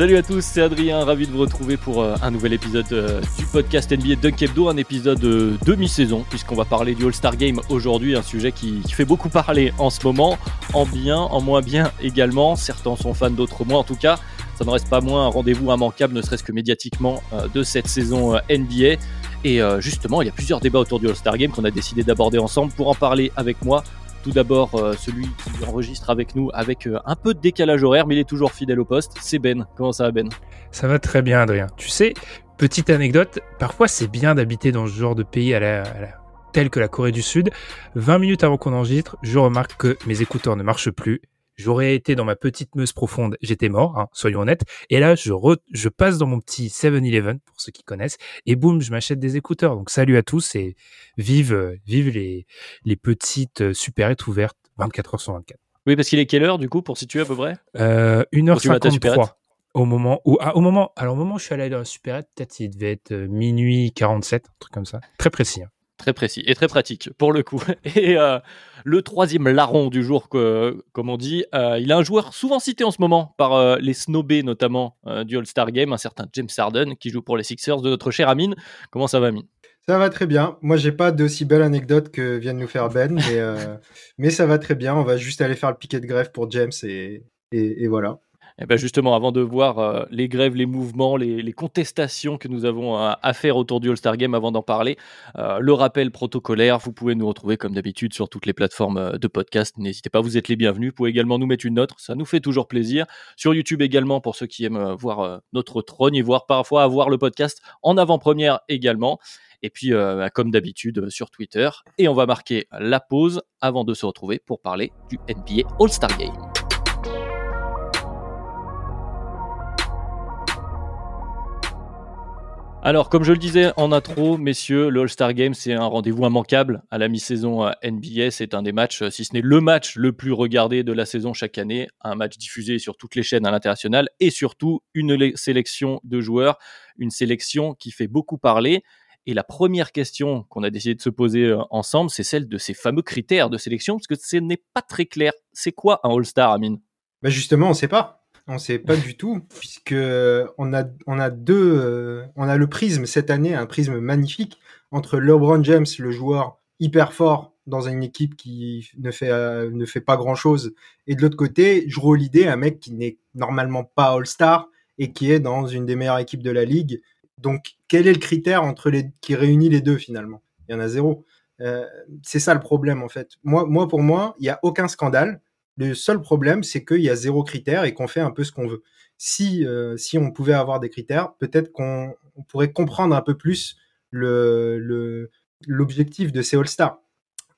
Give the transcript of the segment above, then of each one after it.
Salut à tous, c'est Adrien, ravi de vous retrouver pour euh, un nouvel épisode euh, du podcast NBA Dunk Hebdo, un épisode euh, demi-saison, puisqu'on va parler du All-Star Game aujourd'hui, un sujet qui, fait beaucoup parler en ce moment, en bien, en moins bien également. Certains sont fans, d'autres moins. En tout cas, ça ne reste pas moins un rendez-vous immanquable, ne serait-ce que médiatiquement, de cette saison NBA. Et justement, il y a plusieurs débats autour du All-Star Game qu'on a décidé d'aborder ensemble. Pour en parler avec moi, tout d'abord, euh, celui qui enregistre avec nous avec euh, un peu de décalage horaire, mais il est toujours fidèle au poste, c'est Ben. Comment ça va Ben? Ça va très bien, Adrien. Tu sais, petite anecdote, parfois c'est bien d'habiter dans ce genre de pays tel que la Corée du Sud. 20 minutes avant qu'on enregistre, je remarque que mes écouteurs ne marchent plus. J'aurais été dans ma petite meuse profonde, j'étais mort, hein, soyons honnêtes. Et là, je, re- je passe dans mon petit 7-Eleven, pour ceux qui connaissent, et boum, je m'achète des écouteurs. Donc salut à tous et vive, vive les, les petites euh, supérettes ouvertes 24 heures sur 24. Oui, parce qu'il est quelle heure du coup, pour situer à peu près? Euh, Quand tu vas à ta supérette 1h53 au moment où ah, au moment alors au moment où je suis allé dans la supérette peut-être il devait être euh, minuit 47 un truc comme ça très précis hein. Très précis et très pratique pour le coup. Et euh, le troisième larron du jour, comme on dit, euh, il a un joueur souvent cité en ce moment par euh, les snobés notamment du All-Star Game, un certain James Harden qui joue pour les Sixers de notre cher Amine. Comment ça va Amine? Ça va très bien. Moi, j'ai pas d'aussi belle anecdote que vient de nous faire Ben, mais, mais ça va très bien. On va juste aller faire le piquet de grève pour James et, et voilà. Eh ben justement, avant de voir euh, les grèves, les mouvements, les, contestations que nous avons à faire autour du All-Star Game, avant d'en parler, euh, le rappel protocolaire, vous pouvez nous retrouver comme d'habitude sur toutes les plateformes euh, de podcast. N'hésitez pas, vous êtes les bienvenus. Vous pouvez également nous mettre une note, ça nous fait toujours plaisir. Sur YouTube également, pour ceux qui aiment voir notre trône et voir parfois avoir le podcast en avant-première également. Et puis, bah, comme d'habitude, sur Twitter. Et on va marquer la pause avant de se retrouver pour parler du NBA All-Star Game. Alors, comme je le disais en intro, messieurs, le All-Star Game, c'est un rendez-vous immanquable à la mi-saison NBA. C'est un des matchs, euh, si ce n'est le match le plus regardé de la saison chaque année. Un match diffusé sur toutes les chaînes à l'international et surtout une sélection de joueurs, une sélection qui fait beaucoup parler. Et la première question qu'on a décidé de se poser euh, ensemble, c'est celle de ces fameux critères de sélection, parce que ce n'est pas très clair. C'est quoi un All-Star, Amine? Bah justement, on sait pas. On sait pas du tout, puisque on a, deux, euh, on a le prisme cette année, un prisme magnifique entre LeBron James, le joueur hyper fort dans une équipe qui ne fait, euh, ne pas grand chose, et de l'autre côté, Jrue Holiday, un mec qui n'est normalement pas All-Star et qui est dans une des meilleures équipes de la ligue. Donc, quel est le critère qui réunit les deux finalement? Il y en a zéro. Euh, c'est ça le problème en fait. Moi, moi pour moi, il n'y a aucun scandale. Le seul problème, c'est qu'il y a zéro critère et qu'on fait un peu ce qu'on veut. Si, euh, on pouvait avoir des critères, peut-être qu'on on pourrait comprendre un peu plus l'objectif de ces All-Stars.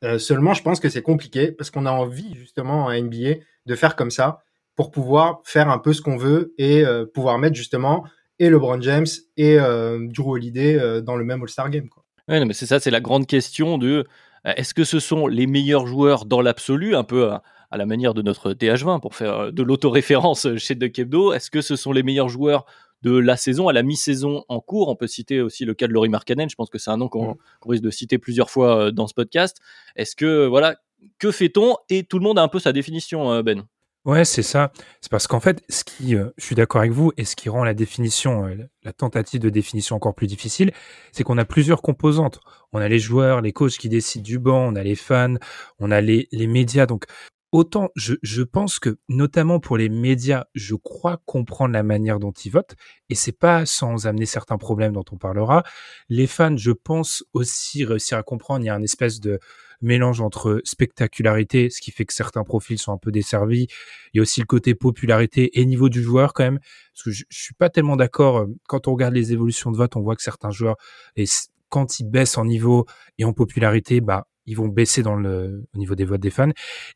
Euh, seulement, je pense que c'est compliqué parce qu'on a envie justement en NBA de faire comme ça pour pouvoir faire un peu ce qu'on veut et euh, pouvoir mettre justement et LeBron James et Drew Holiday dans le même All-Star Game. Quoi. Ouais, non, mais c'est ça, c'est la grande question de est-ce que ce sont les meilleurs joueurs dans l'absolu, un peu à, la manière de notre DH20 pour faire euh, de l'autoréférence chez De Kebdo Est-ce que ce sont les meilleurs joueurs de la saison à la mi-saison en cours? On peut citer aussi le cas de Laurie Markkanen, je pense que c'est un nom qu'on risque de citer plusieurs fois euh, dans ce podcast. Est-ce que, voilà, que fait-on? Et tout le monde a un peu sa définition, euh, Ben. Ouais, c'est ça. C'est parce qu'en fait, ce qui, euh, je suis d'accord avec vous, et ce qui rend la définition, euh, la tentative de définition encore plus difficile, c'est qu'on a plusieurs composantes. On a les joueurs, les coachs qui décident du banc, on a les fans, on a les, les médias. Donc, autant, je, je pense que, notamment pour les médias, je crois comprendre la manière dont ils votent, et c'est pas sans amener certains problèmes dont on parlera. Les fans, je pense aussi réussir à comprendre, il y a un espèce de, mélange entre spectacularité, ce qui fait que certains profils sont un peu desservis, et aussi le côté popularité et niveau du joueur quand même. Parce que je, je suis pas tellement d'accord. euh, Quand on regarde les évolutions de vote, on voit que certains joueurs, quand ils baissent en niveau et en popularité, bah ils vont baisser dans le au niveau des votes des fans.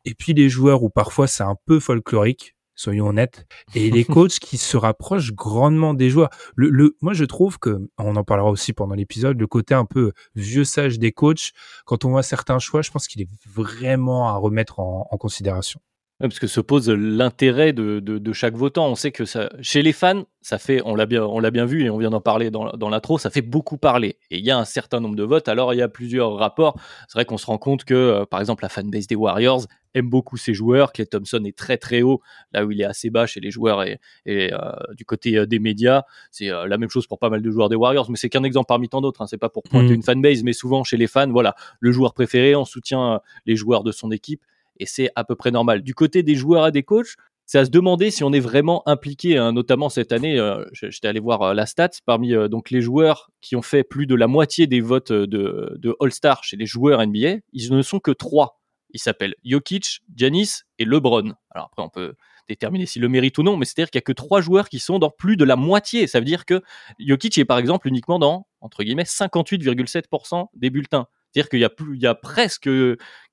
Et puis les joueurs où parfois c'est un peu folklorique, soyons honnêtes, et les coachs qui se rapprochent grandement des joueurs. Le, le, moi, je trouve que, on en parlera aussi pendant l'épisode, le côté un peu vieux sage des coachs, quand on voit certains choix, je pense qu'il est vraiment à remettre en, en considération. Ouais, parce que se pose l'intérêt de, de, de chaque votant. On sait que ça, chez les fans, ça fait, on l'a bien, on l'a bien vu et on vient d'en parler dans, dans l'intro, ça fait beaucoup parler. Et il y a un certain nombre de votes. Alors il y a plusieurs rapports. C'est vrai qu'on se rend compte que, euh, par exemple, la fanbase des Warriors aime beaucoup ses joueurs. Clay Thompson est très très haut, là où il est assez bas chez les joueurs et, et euh, du côté euh, des médias. C'est euh, la même chose pour pas mal de joueurs des Warriors, mais c'est qu'un exemple parmi tant d'autres. Hein. C'est pas pour pointer Mhm. une fanbase, mais souvent chez les fans, voilà, le joueur préféré, on soutient les joueurs de son équipe et c'est à peu près normal. Du côté des joueurs et des coachs, c'est à se demander si on est vraiment impliqué, hein, notamment cette année. euh, J'étais allé voir euh, la stat parmi euh, donc les joueurs qui ont fait plus de la moitié des votes de, All-Star chez les joueurs NBA. Ils ne sont que trois. Ils s'appellent Jokic, Giannis et LeBron. Alors après, on peut déterminer s'ils le méritent ou non, mais c'est-à-dire qu'il y a que trois joueurs qui sont dans plus de la moitié. Ça veut dire que Jokic est par exemple uniquement dans entre guillemets 58,7% des bulletins. C'est-à-dire qu'il y a presque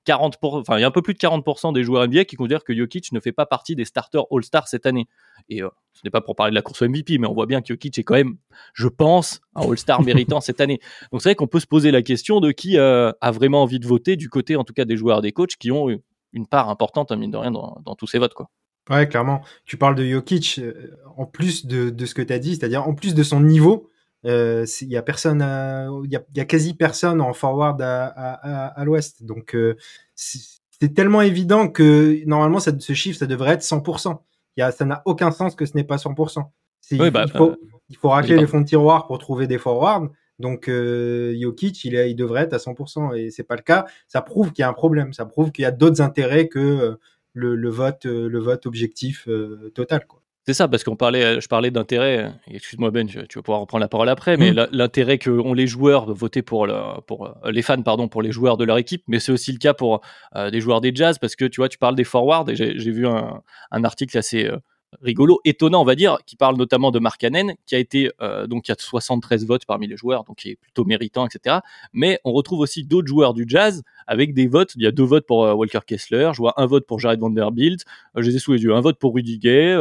40 pour- enfin il y a un peu plus de 40% des joueurs NBA qui considèrent que Jokic ne fait pas partie des starters All-Star cette année. Et euh, ce n'est pas pour parler de la course au MVP, mais on voit bien que Jokic est quand même, je pense, un All-Star méritant cette année. Donc c'est vrai qu'on peut se poser la question de qui euh, a vraiment envie de voter du côté, en tout cas, des joueurs, des coachs qui ont une part importante, hein, mine de rien, dans, tous ces votes, quoi. Ouais, clairement. Tu parles de Jokic, euh, en plus de, de ce que tu as dit, c'est-à-dire en plus de son niveau, il y a personne, il y a, il y a quasi personne en forward à, à, à, à l'Ouest. Donc euh, c'est tellement évident que normalement ça, ce chiffre ça devrait être 100%. Il y a, ça n'a aucun sens que ce n'est pas 100%. C'est- Oui, il, bah, il faut, euh, il faut racler oui, les fonds de tiroir pour trouver des forwards. Donc euh, Jokic, il, est, il devrait être à 100% et c'est pas le cas. Ça prouve qu'il y a un problème. Ça prouve qu'il y a d'autres intérêts que euh, le, le vote, euh, le vote objectif euh, total. Quoi. C'est ça, parce qu'on parlait, je parlais d'intérêt. et Excuse-moi Ben, tu, vas pouvoir reprendre la parole après, mais Mm. la- l'intérêt que ont les joueurs de voter pour, le, pour euh, les fans, pardon, pour les joueurs de leur équipe, mais c'est aussi le cas pour euh, des joueurs des Jazz, parce que tu vois, tu parles des forwards et j'ai j'ai vu un, un article assez euh, rigolo, étonnant, on va dire, qui parle notamment de Mark Cannon, qui a été euh, donc il y a 73 votes parmi les joueurs, donc qui est plutôt méritant, etc. Mais on retrouve aussi d'autres joueurs du Jazz avec des votes. Il y a deux votes pour euh, Walker Kessler, je vois un vote pour Jared Vanderbilt, euh, je les ai sous les yeux, un vote pour Rudy Gay.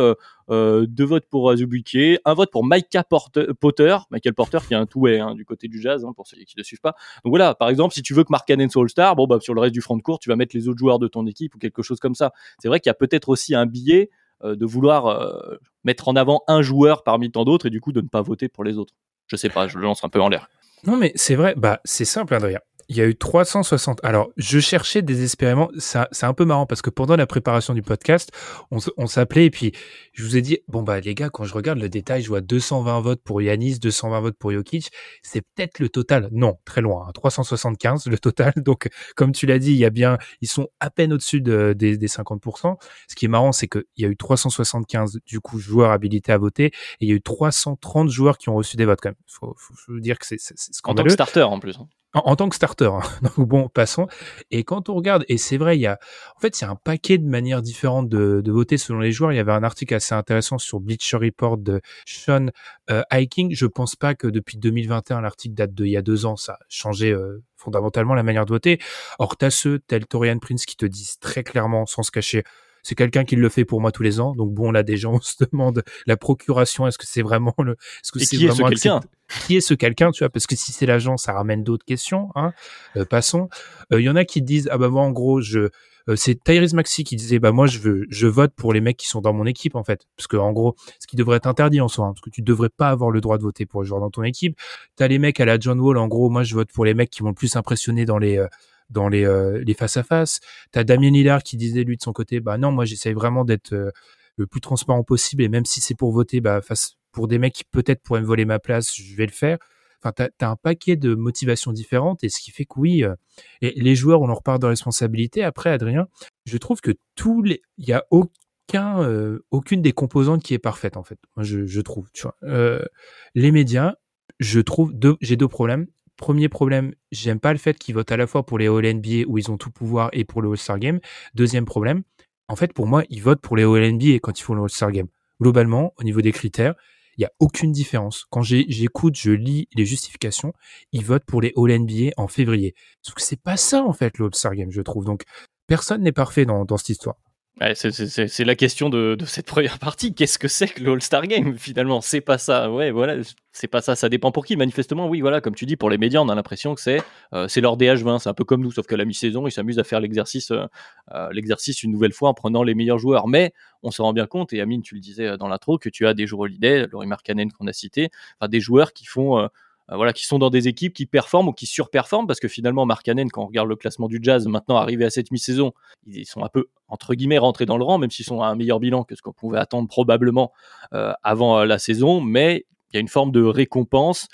deux votes pour Azubuike, un vote pour Micah Porter, Potter, Michael Porter qui est un two-way hein, du côté du jazz, hein, pour ceux qui ne suivent pas. Donc voilà, par exemple, si tu veux que Mark Cannon soit All-Star, bon bah sur le reste du front de court, tu vas mettre les autres joueurs de ton équipe ou quelque chose comme ça. C'est vrai qu'il y a peut-être aussi un euh, de vouloir euh, mettre en avant un joueur parmi tant d'autres et du coup de ne pas voter pour les autres. Je sais pas, je le lance un peu en l'air. Non, mais c'est vrai, bah, c'est simple, Adrien. Il y a eu 360. Alors, je cherchais désespérément. Ça, c'est un peu marrant parce que pendant la préparation du podcast, on, s'appelait et puis je vous ai dit, bon, bah, les gars, quand je regarde le détail, je vois 220 votes pour Yanis, 220 votes pour Jokic. C'est peut-être le total. Non, très loin. hein, 375 le total. Donc, comme tu l'as dit, il y a bien, ils sont à peine au-dessus de- des, des 50%. Ce qui est marrant, c'est qu'il y a eu 375, du coup, joueurs habilités à voter et il y a eu 330 joueurs qui ont reçu des votes quand même. Faut, faut, faut dire que c'est, c'est En tant que scandaleux. starter en plus. En, tant que starter. hein. Donc bon, passons. Et quand on regarde, et c'est vrai, il y a, en fait, il y un paquet de manières différentes de, voter selon les joueurs. Il y avait un article assez intéressant sur Bleacher Report de Sean euh, Hiking. Je pense pas que depuis 2021, l'article date de il y a deux ans, ça a changé euh, fondamentalement la manière de voter. Or, t'as ceux, tel Torian Prince, qui te disent très clairement, sans se cacher, c'est quelqu'un qui le fait pour moi tous les ans. Donc bon, là déjà, on se demande la procuration. Est-ce que c'est vraiment le, est-ce que c'est qui est ce vraiment quelqu'un? Qui est ce quelqu'un, tu vois? Parce que si c'est l'agent, ça ramène d'autres questions. Hein Euh, passons. Il y en a qui disent ah bah moi en gros je euh, c'est Tyrese Maxi qui disait bah moi je veux je vote pour les mecs qui sont dans mon équipe en fait parce que en gros ce qui devrait être interdit en soi hein, parce que tu devrais pas avoir le droit de voter pour les joueurs dans ton équipe t'as les mecs à la John Wall en gros moi je vote pour les mecs qui vont le plus impressionner dans les euh, dans les euh, les face à face t'as Damien Lillard qui disait lui de son côté bah non moi j'essaye vraiment d'être euh, le plus transparent possible et même si c'est pour voter bah face pour des mecs qui peut-être pourraient me voler ma place je vais le faire Enfin, t'as as un paquet de motivations différentes et ce qui fait que oui, euh, et les joueurs ont leur part de responsabilité. Après, Adrien, je trouve que tous les, il y a aucun, aucune des composantes qui est parfaite en fait. Je, je trouve. Tu vois, les médias, je trouve deux, j'ai deux problèmes. Premier problème, j'aime pas le fait qu'ils votent à la fois pour les All NBA où ils ont tout pouvoir et pour le All-Star Game. Deuxième problème, en fait, pour moi, ils votent pour les All NBA quand ils font le All-Star Game. Globalement, au niveau des critères, il n'y a aucune différence. Quand j'écoute, je lis les justifications, ils votent pour les All NBA en février. Sauf que c'est pas ça, en fait, le All-Star Game, je trouve. Donc, personne n'est parfait dans, dans cette histoire. C'est la question de, cette première partie. Qu'est-ce que c'est que le All-Star Game finalement? C'est pas ça. Ouais, voilà, c'est pas ça. Ça dépend pour qui. Manifestement, oui, voilà, comme tu dis, pour les médias, on a l'impression que c'est euh, leur DH20. C'est un peu comme nous, sauf qu'à la mi-saison, ils s'amusent à faire l'exercice euh, euh, l'exercice une nouvelle fois en prenant les meilleurs joueurs. Mais on se rend bien compte, et Amine, tu le disais dans l'intro, que tu as des joueurs holiday, Laurie Markkanen qu'on a cité, enfin, des joueurs qui font voilà, qui sont dans des équipes qui performent ou qui surperforment, parce que finalement, Markkanen, quand on regarde le classement du Jazz, maintenant arrivé à cette mi-saison, ils sont un peu, entre guillemets, rentrés dans le rang, même s'ils sont à un meilleur bilan que ce qu'on pouvait attendre probablement euh, avant euh, la saison, mais il y a une forme de récompense,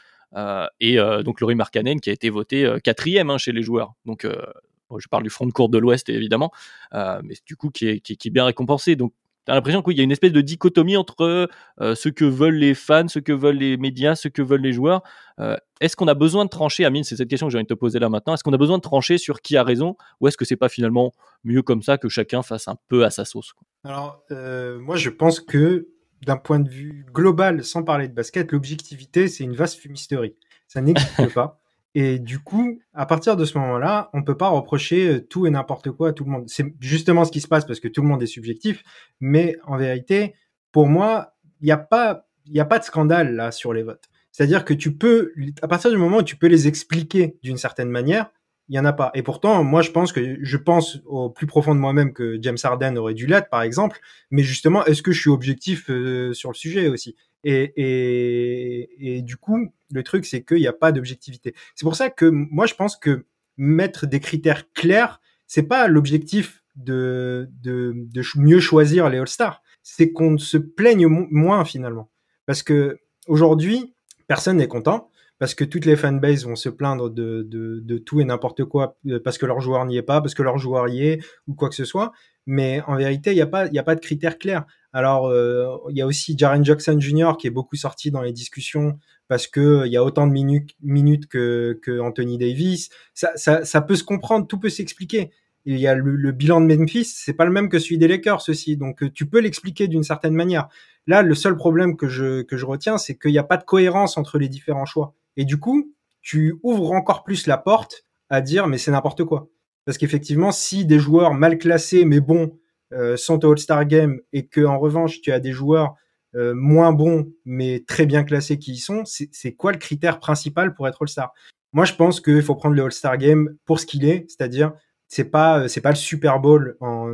et donc Laurie Markkanen qui a été voté quatrième hein, chez les joueurs, donc je parle du front de cour de l'Ouest évidemment, mais du coup qui est, qui est bien récompensé, donc T'as l'impression qu'il y a une espèce de dichotomie entre euh, ce que veulent les fans, ce que veulent les médias, ce que veulent les joueurs. Euh, est-ce qu'on a besoin de trancher, Amine, c'est cette question que j'ai envie de te poser là maintenant, est-ce qu'on a besoin de trancher sur qui a raison ou est-ce que c'est pas finalement mieux comme ça que chacun fasse un peu à sa sauce Alors, euh, moi je pense que d'un point de vue global, sans parler de basket, l'objectivité c'est une vaste fumisterie. Ça n'existe pas. Et du coup, à partir de ce moment-là, on peut pas reprocher euh, tout et n'importe quoi à tout le monde. C'est justement ce qui se passe parce que tout le monde est subjectif. Mais en vérité, pour moi, il n'y a pas, a pas de scandale là sur les votes. C'est-à-dire que tu peux, à partir du moment où tu peux les expliquer d'une certaine manière, il y en a pas. Et pourtant, moi, je pense que je pense au plus profond de moi-même que James Harden aurait dû l'être, par exemple. Mais justement, est-ce que je suis objectif euh, sur le sujet aussi? Et, et, et, du coup, le truc, c'est qu'il n'y a pas d'objectivité. C'est pour ça que moi, je pense que mettre des critères clairs, c'est pas l'objectif de, de, mieux choisir les All-Stars. C'est qu'on se plaigne moins finalement. Parce que aujourd'hui, personne n'est content parce que toutes les fanbases vont se plaindre de, de, de tout et n'importe quoi, euh, parce que leur joueur n'y est pas, parce que leur joueur y est, ou quoi que ce soit. Mais en vérité, il n'y a, pas, y a pas de critères clairs. Alors, euh, il y a aussi Jaren Jackson Jr. qui est beaucoup sorti dans les discussions parce que euh, il y a autant de minutes, que, Anthony Davis. Ça, peut se comprendre, tout peut s'expliquer. Il y a le, bilan de Memphis, c'est pas le même que celui des Lakers, ceci. Donc, tu peux l'expliquer d'une certaine manière. Là, le seul problème que je, que je retiens, c'est qu'il n'y a pas de cohérence entre les différents choix. Et du coup, tu ouvres encore plus la porte à dire mais c'est n'importe quoi. Parce qu'effectivement, si des joueurs mal classés mais bons euh, sont au All-Star Game et que en revanche tu as des joueurs euh, moins bons mais très bien classés qui y sont, c'est quoi le critère principal pour être All-Star? Moi, je pense qu'il faut prendre le All-Star Game pour ce qu'il est, c'est-à-dire c'est pas c'est pas le Super Bowl en,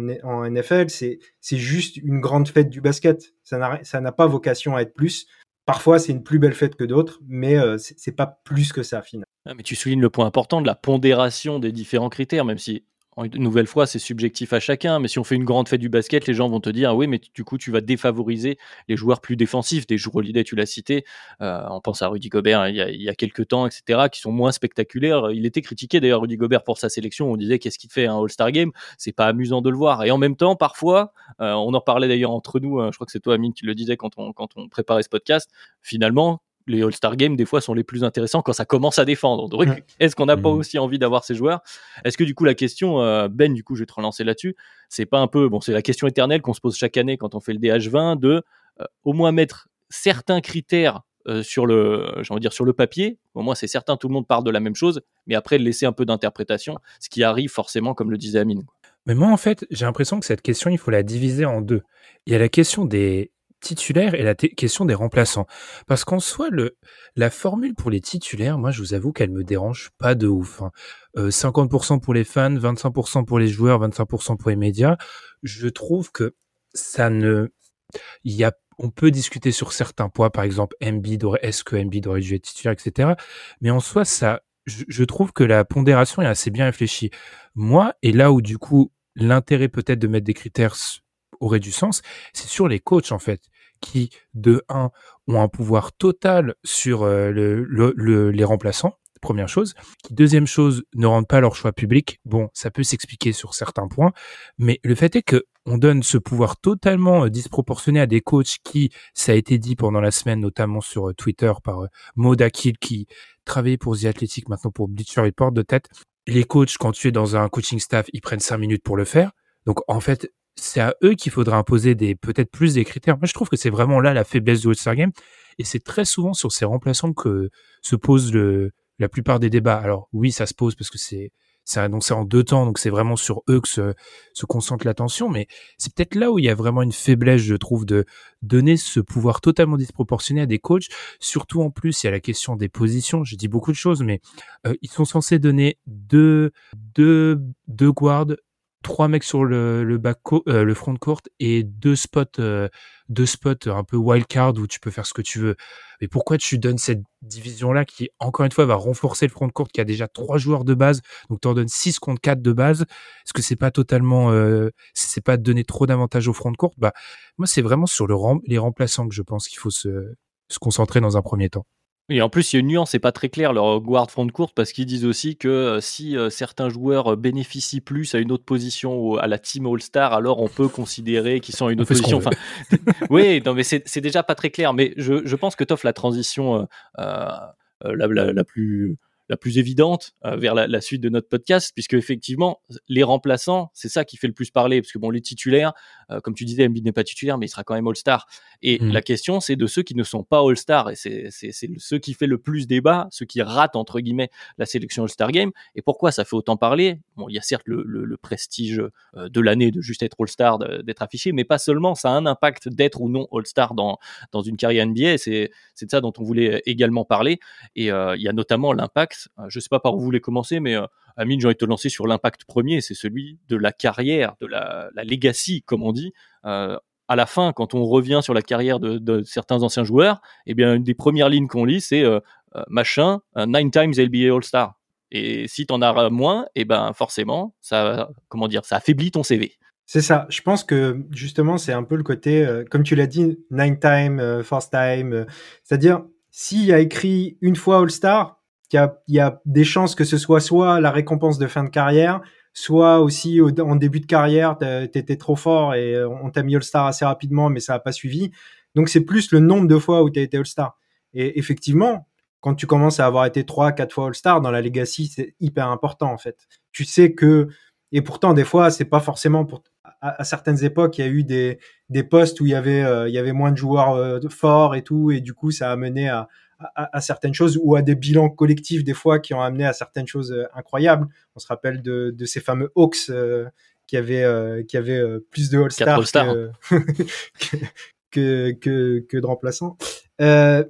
NFL, c'est c'est juste une grande fête du basket. Ça n'a ça n'a pas vocation à être plus. Parfois, c'est une plus belle fête que d'autres, mais euh, c'est pas plus que ça, finalement. Ah, mais tu soulignes le point important de la pondération des différents critères, même si une nouvelle fois, c'est subjectif à chacun, mais si on fait une grande fête du basket, les gens vont te dire, ah oui, mais du coup, tu vas défavoriser les joueurs plus défensifs, des joueurs Holiday, tu l'as cité, euh, on pense à Rudy Gobert hein, il, y a, il quelques temps, etc., qui sont moins spectaculaires. Il était critiqué d'ailleurs, Rudy Gobert, pour sa sélection, on disait, qu'est-ce qu'il fait un All-Star Game? C'est pas amusant de le voir. Et en même temps, parfois, euh, on en parlait d'ailleurs entre nous, hein, je crois que c'est toi, Amine, qui le disais quand on préparait ce podcast, finalement, les All-Star Games, des fois, sont les plus intéressants quand ça commence à défendre. Donc, est-ce qu'on n'a pas mmh. aussi envie d'avoir ces joueurs? Est-ce que, du coup, la question, euh, Ben, du coup, je vais te relancer là-dessus, c'est pas un peu, bon, c'est la question éternelle qu'on se pose chaque année quand on fait le DH20, de euh, au moins mettre certains critères euh, sur le, j'ai dire, sur le papier. Au moins, c'est certain, tout le monde part de la même chose, mais après, laisser un peu d'interprétation, ce qui arrive forcément, comme le disait Amine. Mais moi, en fait, j'ai l'impression que cette question, il faut la diviser en deux. Il y a la question des, titulaires et la question des remplaçants. Parce qu'en soi, le, la formule pour les titulaires, moi, je vous avoue qu'elle me dérange pas de ouf. 50% hein. euh, pour les fans, 25% pour les joueurs, 25% pour les médias. Je trouve que ça ne, il y a, on peut discuter sur certains points, par exemple, Embiid est-ce que Embiid aurait dû titulaire, etc. Mais en soi, ça, je, je trouve que la pondération est assez bien réfléchie. Moi, et là où du coup, l'intérêt peut-être de mettre des critères aurait du sens, c'est sur les coachs en fait, qui de un ont un pouvoir total sur euh, le, les remplaçants. Première chose. Deuxième chose, ne rendent pas leur choix public. Bon, ça peut s'expliquer sur certains points, mais le fait est que on donne ce pouvoir totalement euh, disproportionné à des coachs qui, ça a été dit pendant la semaine, notamment sur euh, Twitter par Maud Akil, qui travaillé pour The Athletic, maintenant pour Bleacher Report de tête. Les coachs, quand tu es dans un coaching staff, ils prennent cinq minutes pour le faire. Donc en fait, c'est à eux qu'il faudra imposer des peut-être plus des critères. Moi, je trouve que c'est vraiment là la faiblesse du All-Star Game, et c'est très souvent sur ces remplaçants que se pose le, la plupart des débats. Alors oui, ça se pose parce que c'est c'est annoncé en deux temps, donc c'est vraiment sur eux que se, se concentre l'attention, mais c'est peut-être là où il y a vraiment une faiblesse, je trouve, de donner ce pouvoir totalement disproportionné à des coachs, surtout en plus, il y a la question des positions, j'ai dit beaucoup de choses, mais euh, ils sont censés donner deux, deux, deux guards, trois mecs sur le, le back euh, le front court et deux spots euh, deux spots un peu wildcard où tu peux faire ce que tu veux. Mais pourquoi tu donnes cette division là qui encore une fois va renforcer le front court qui a déjà trois joueurs de base donc tu en donnes 6 contre 4 de base? Est-ce que c'est pas totalement euh, c'est pas donner trop d'avantages au front court? Bah moi c'est vraiment sur le les remplaçants que je pense qu'il faut se, se concentrer dans un premier temps. Et en plus, il y a une nuance, c'est pas très clair leur guard front court parce qu'ils disent aussi que euh, si euh, certains joueurs euh, bénéficient plus à une autre position à la team All-Star, alors on peut considérer qu'ils sont à une autre position. Enfin, oui, non, mais c'est déjà pas très clair. Mais je, je pense que t'offres la transition la, la, la, plus la plus évidente euh, vers la, suite de notre podcast, puisque effectivement, les remplaçants, c'est ça qui fait le plus parler, parce que bon, les titulaires, comme tu disais, Embiid n'est pas titulaire, mais il sera quand même All-Star. Et mmh. la question, c'est de ceux qui ne sont pas All-Star, et c'est ceux qui fait le plus débat, ceux qui ratent entre guillemets la sélection All-Star Game. Et pourquoi ça fait autant parler? Bon, il y a certes le, le, prestige euh, de l'année de juste être All-Star, d'être affiché, mais pas seulement. Ça a un impact d'être ou non All-Star dans dans une carrière NBA. C'est c'est de ça dont on voulait également parler. Et il y a notamment l'impact euh, je ne sais pas par où vous voulez commencer, mais euh, Amine, j'ai envie de te lancer sur l'impact premier, c'est celui de la carrière, de la, legacy, comme on dit. Euh, à la fin, quand on revient sur la carrière de, certains anciens joueurs, eh bien, une des premières lignes qu'on lit, c'est machin, nine times NBA All-Star. Et si tu en as moins, eh ben forcément, ça, comment dire, ça affaiblit ton CV. C'est ça. Je pense que justement, c'est un peu le côté, comme tu l'as dit, nine time, first time. C'est-à-dire, s'il y a écrit une fois All-Star, il y a, des chances que ce soit soit la récompense de fin de carrière, soit aussi en début de carrière, tu étais trop fort et euh, on t'a mis All-Star assez rapidement, mais ça n'a pas suivi. Donc c'est plus le nombre de fois où tu as été All-Star. Et effectivement, quand tu commences à avoir été 3 quatre fois All-Star dans la Legacy, c'est hyper important en fait. Tu sais que et pourtant des fois, c'est pas forcément pour à, certaines époques, il y a eu des, des postes où il y avait euh, il y avait moins de joueurs euh, forts et tout et du coup, ça a mené à à, certaines choses ou à des bilans collectifs des fois qui ont amené à certaines choses euh, incroyables. On se rappelle de, de ces fameux Hawks euh, qui avaient euh, qui avaient plus de All-Star que, que, que, de remplaçants.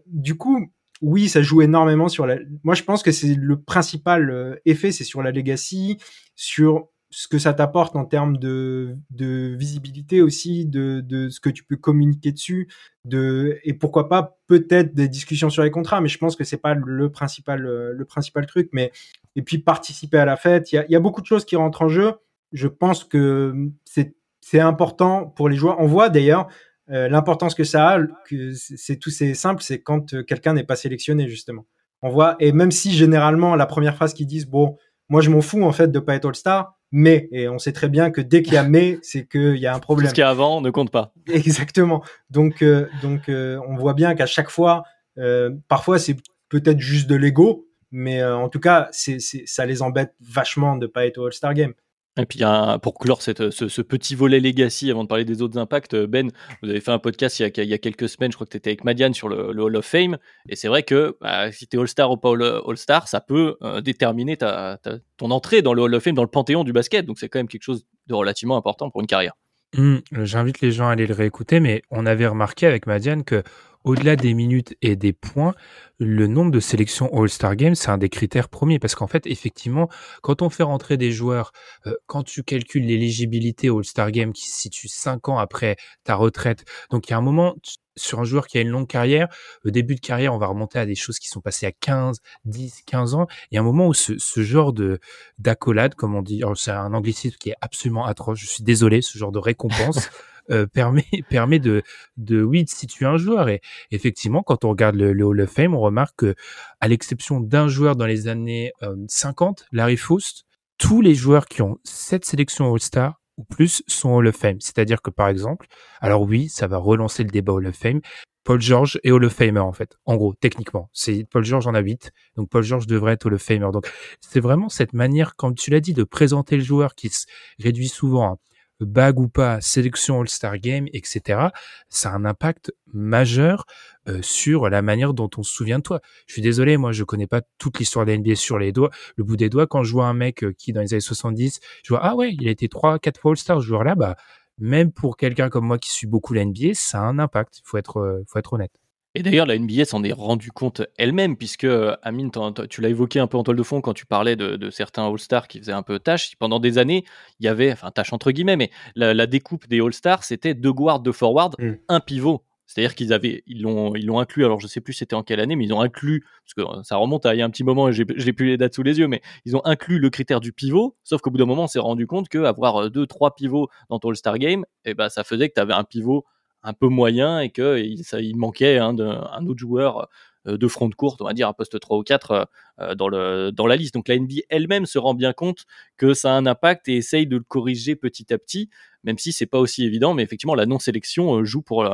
du coup, oui, ça joue énormément sur la. Moi, je pense que c'est le principal effet, c'est sur la legacy, sur ce que ça t'apporte en termes de, de visibilité aussi, de, de, ce que tu peux communiquer dessus, de et pourquoi pas peut-être des discussions sur les contrats, mais je pense que c'est pas le principal le principal truc. Mais et puis participer à la fête, il y a, y a beaucoup de choses qui rentrent en jeu. Je pense que c'est important pour les joueurs. On voit d'ailleurs euh, l'importance que ça a, que c'est tout c'est simple, c'est quand euh, quelqu'un n'est pas sélectionné justement. On voit et même si généralement la première phrase qu'ils disent bon moi je m'en fous en fait de pas être All-Star, mais, et on sait très bien que dès qu'il y a mais, c'est qu'il y a un problème. ce qu'il y a avant ne compte pas. Exactement. Donc, euh, donc euh, on voit bien qu'à chaque fois, euh, parfois c'est peut-être juste de l'ego, mais en tout cas, c'est, ça les embête vachement de pas être au All-Star Game. Et puis, pour clore cette, ce, petit volet legacy, avant de parler des autres impacts, euh, Ben, vous avez fait un podcast il y a, quelques semaines, je crois que tu étais avec Madiane sur le, Hall of Fame. Et c'est vrai que bah, si tu es All-Star ou pas All-Star, ça peut euh, déterminer ta, ton entrée dans le Hall of Fame, dans le panthéon du basket. Donc, c'est quand même quelque chose de relativement important pour une carrière. Mmh, j'invite les gens à aller le réécouter, mais on avait remarqué avec Madiane que au-delà des minutes et des points, le nombre de sélections All-Star Games, c'est un des critères premiers parce qu'en fait, effectivement, quand on fait rentrer des joueurs, euh, quand tu calcules l'éligibilité All-Star Game qui se situe 5 ans après ta retraite, donc il y a un moment sur un joueur qui a une longue carrière, au début de carrière, on va remonter à des choses qui sont passées à 15, 10, 15 ans. Il y a un moment où ce, ce genre de d'accolade, comme on dit, c'est un anglicisme qui est absolument atroce. Je suis désolé, ce genre de récompense. Euh, permet permet de de oui de situer un joueur et effectivement quand on regarde le, Hall of Fame on remarque que à l'exception d'un joueur dans les années 50 euh, Larry Faust tous les joueurs qui ont cette sélection All-Star ou plus sont Hall of Fame c'est-à-dire que par exemple alors oui ça va relancer le débat Hall of Fame Paul George est Hall of Famer en fait. En gros, techniquement, c'est Paul George en a 8, donc Paul George devrait être Hall of Famer. Donc c'est vraiment cette manière, comme tu l'as dit, de présenter le joueur qui se réduit souvent à bag ou pas, sélection All-Star Game, etc. Ça a un impact majeur euh, sur la manière dont on se souvient de toi. Je suis désolé, moi je connais pas toute l'histoire de la NBA sur les doigts, le bout des doigts. Quand je vois un mec euh, qui dans les années 70, je vois ah ouais, il a été trois, quatre fois All-Star, joueur-là, bah même pour quelqu'un comme moi qui suit beaucoup la NBA, ça a un impact. Faut être, euh, faut être honnête. Et d'ailleurs, la NBA s'en est rendu compte elle-même, puisque euh, Amine, tu l'as évoqué un peu en toile de fond quand tu parlais de, certains All-Stars qui faisaient un peu tâche. Pendant des années, il y avait, enfin tâche entre guillemets, mais la, découpe des All-Stars, c'était deux guards, deux forwards, mm. un pivot. C'est-à-dire qu'ils avaient, ils l'ont, ils l'ont inclus. Alors je sais plus c'était en quelle année, mais ils ont inclus parce que ça remonte à il y a un petit moment. J'ai, j'ai plus les dates sous les yeux, mais ils ont inclus le critère du pivot. Sauf qu'au bout d'un moment, on s'est rendu compte que avoir euh, deux, trois pivots dans ton All-Star Game, et eh ben ça faisait que tu avais un pivot un peu moyen et que il, manquait un autre joueur euh, de front de courte, on va dire un poste 3 ou 4 euh, dans, le, dans la liste. Donc la NBA elle-même se rend bien compte que ça a un impact et essaye de le corriger petit à petit, même si c'est pas aussi évident. Mais effectivement, la non-sélection joue pour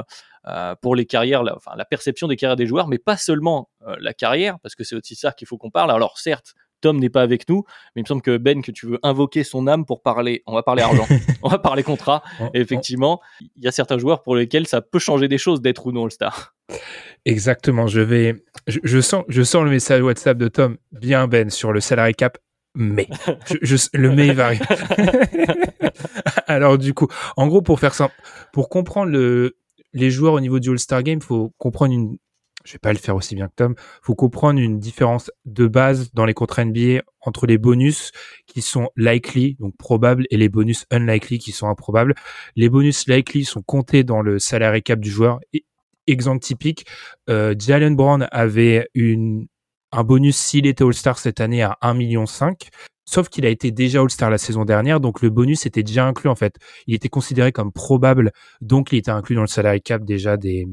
euh, pour les carrières, la, la perception des carrières des joueurs, mais pas seulement euh, la carrière, parce que c'est aussi ça qu'il faut qu'on parle. Alors certes, Tom n'est pas avec nous, mais il me semble que Ben, que tu veux invoquer son âme pour parler, on va parler argent, on va parler contrat. Et effectivement, il y a certains joueurs pour lesquels ça peut changer des choses d'être ou non All-Star. Exactement, je vais, je, sens, je sens le message WhatsApp de Tom, bien Ben, sur le salary cap, mais je, le mais va arriver. Alors du coup, en gros, pour faire simple, pour comprendre le, les joueurs au niveau du All-Star Game, faut comprendre une, je vais pas le faire aussi bien que Tom, faut comprendre une différence de base dans les contrats NBA entre les bonus qui sont likely, donc probables, et les bonus unlikely qui sont improbables. Les bonus likely sont comptés dans le salaire cap du joueur. Exemple typique, euh, Jalen Brown avait un bonus s'il était All-Star cette année à 1,5 million. Sauf qu'il a été déjà All-Star la saison dernière, donc le bonus était déjà inclus en fait. Il était considéré comme probable, donc il était inclus dans le salary cap déjà des,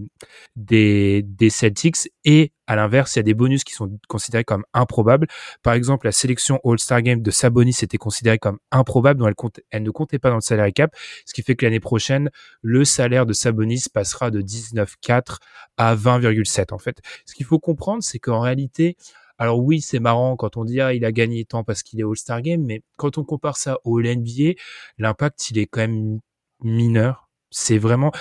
des, Celtics. Et à l'inverse, il y a des bonus qui sont considérés comme improbables. Par exemple, la sélection All-Star Game de Sabonis était considérée comme improbable, donc elle, elle ne comptait pas dans le salary cap, ce qui fait que l'année prochaine, le salaire de Sabonis passera de 19,4 à 20,7 en fait. Ce qu'il faut comprendre, c'est qu'en réalité, alors oui, c'est marrant quand on dit ah il a gagné tant parce qu'il est All-Star Game, mais quand on compare ça au NBA, l'impact il est quand même mineur. C'est vraiment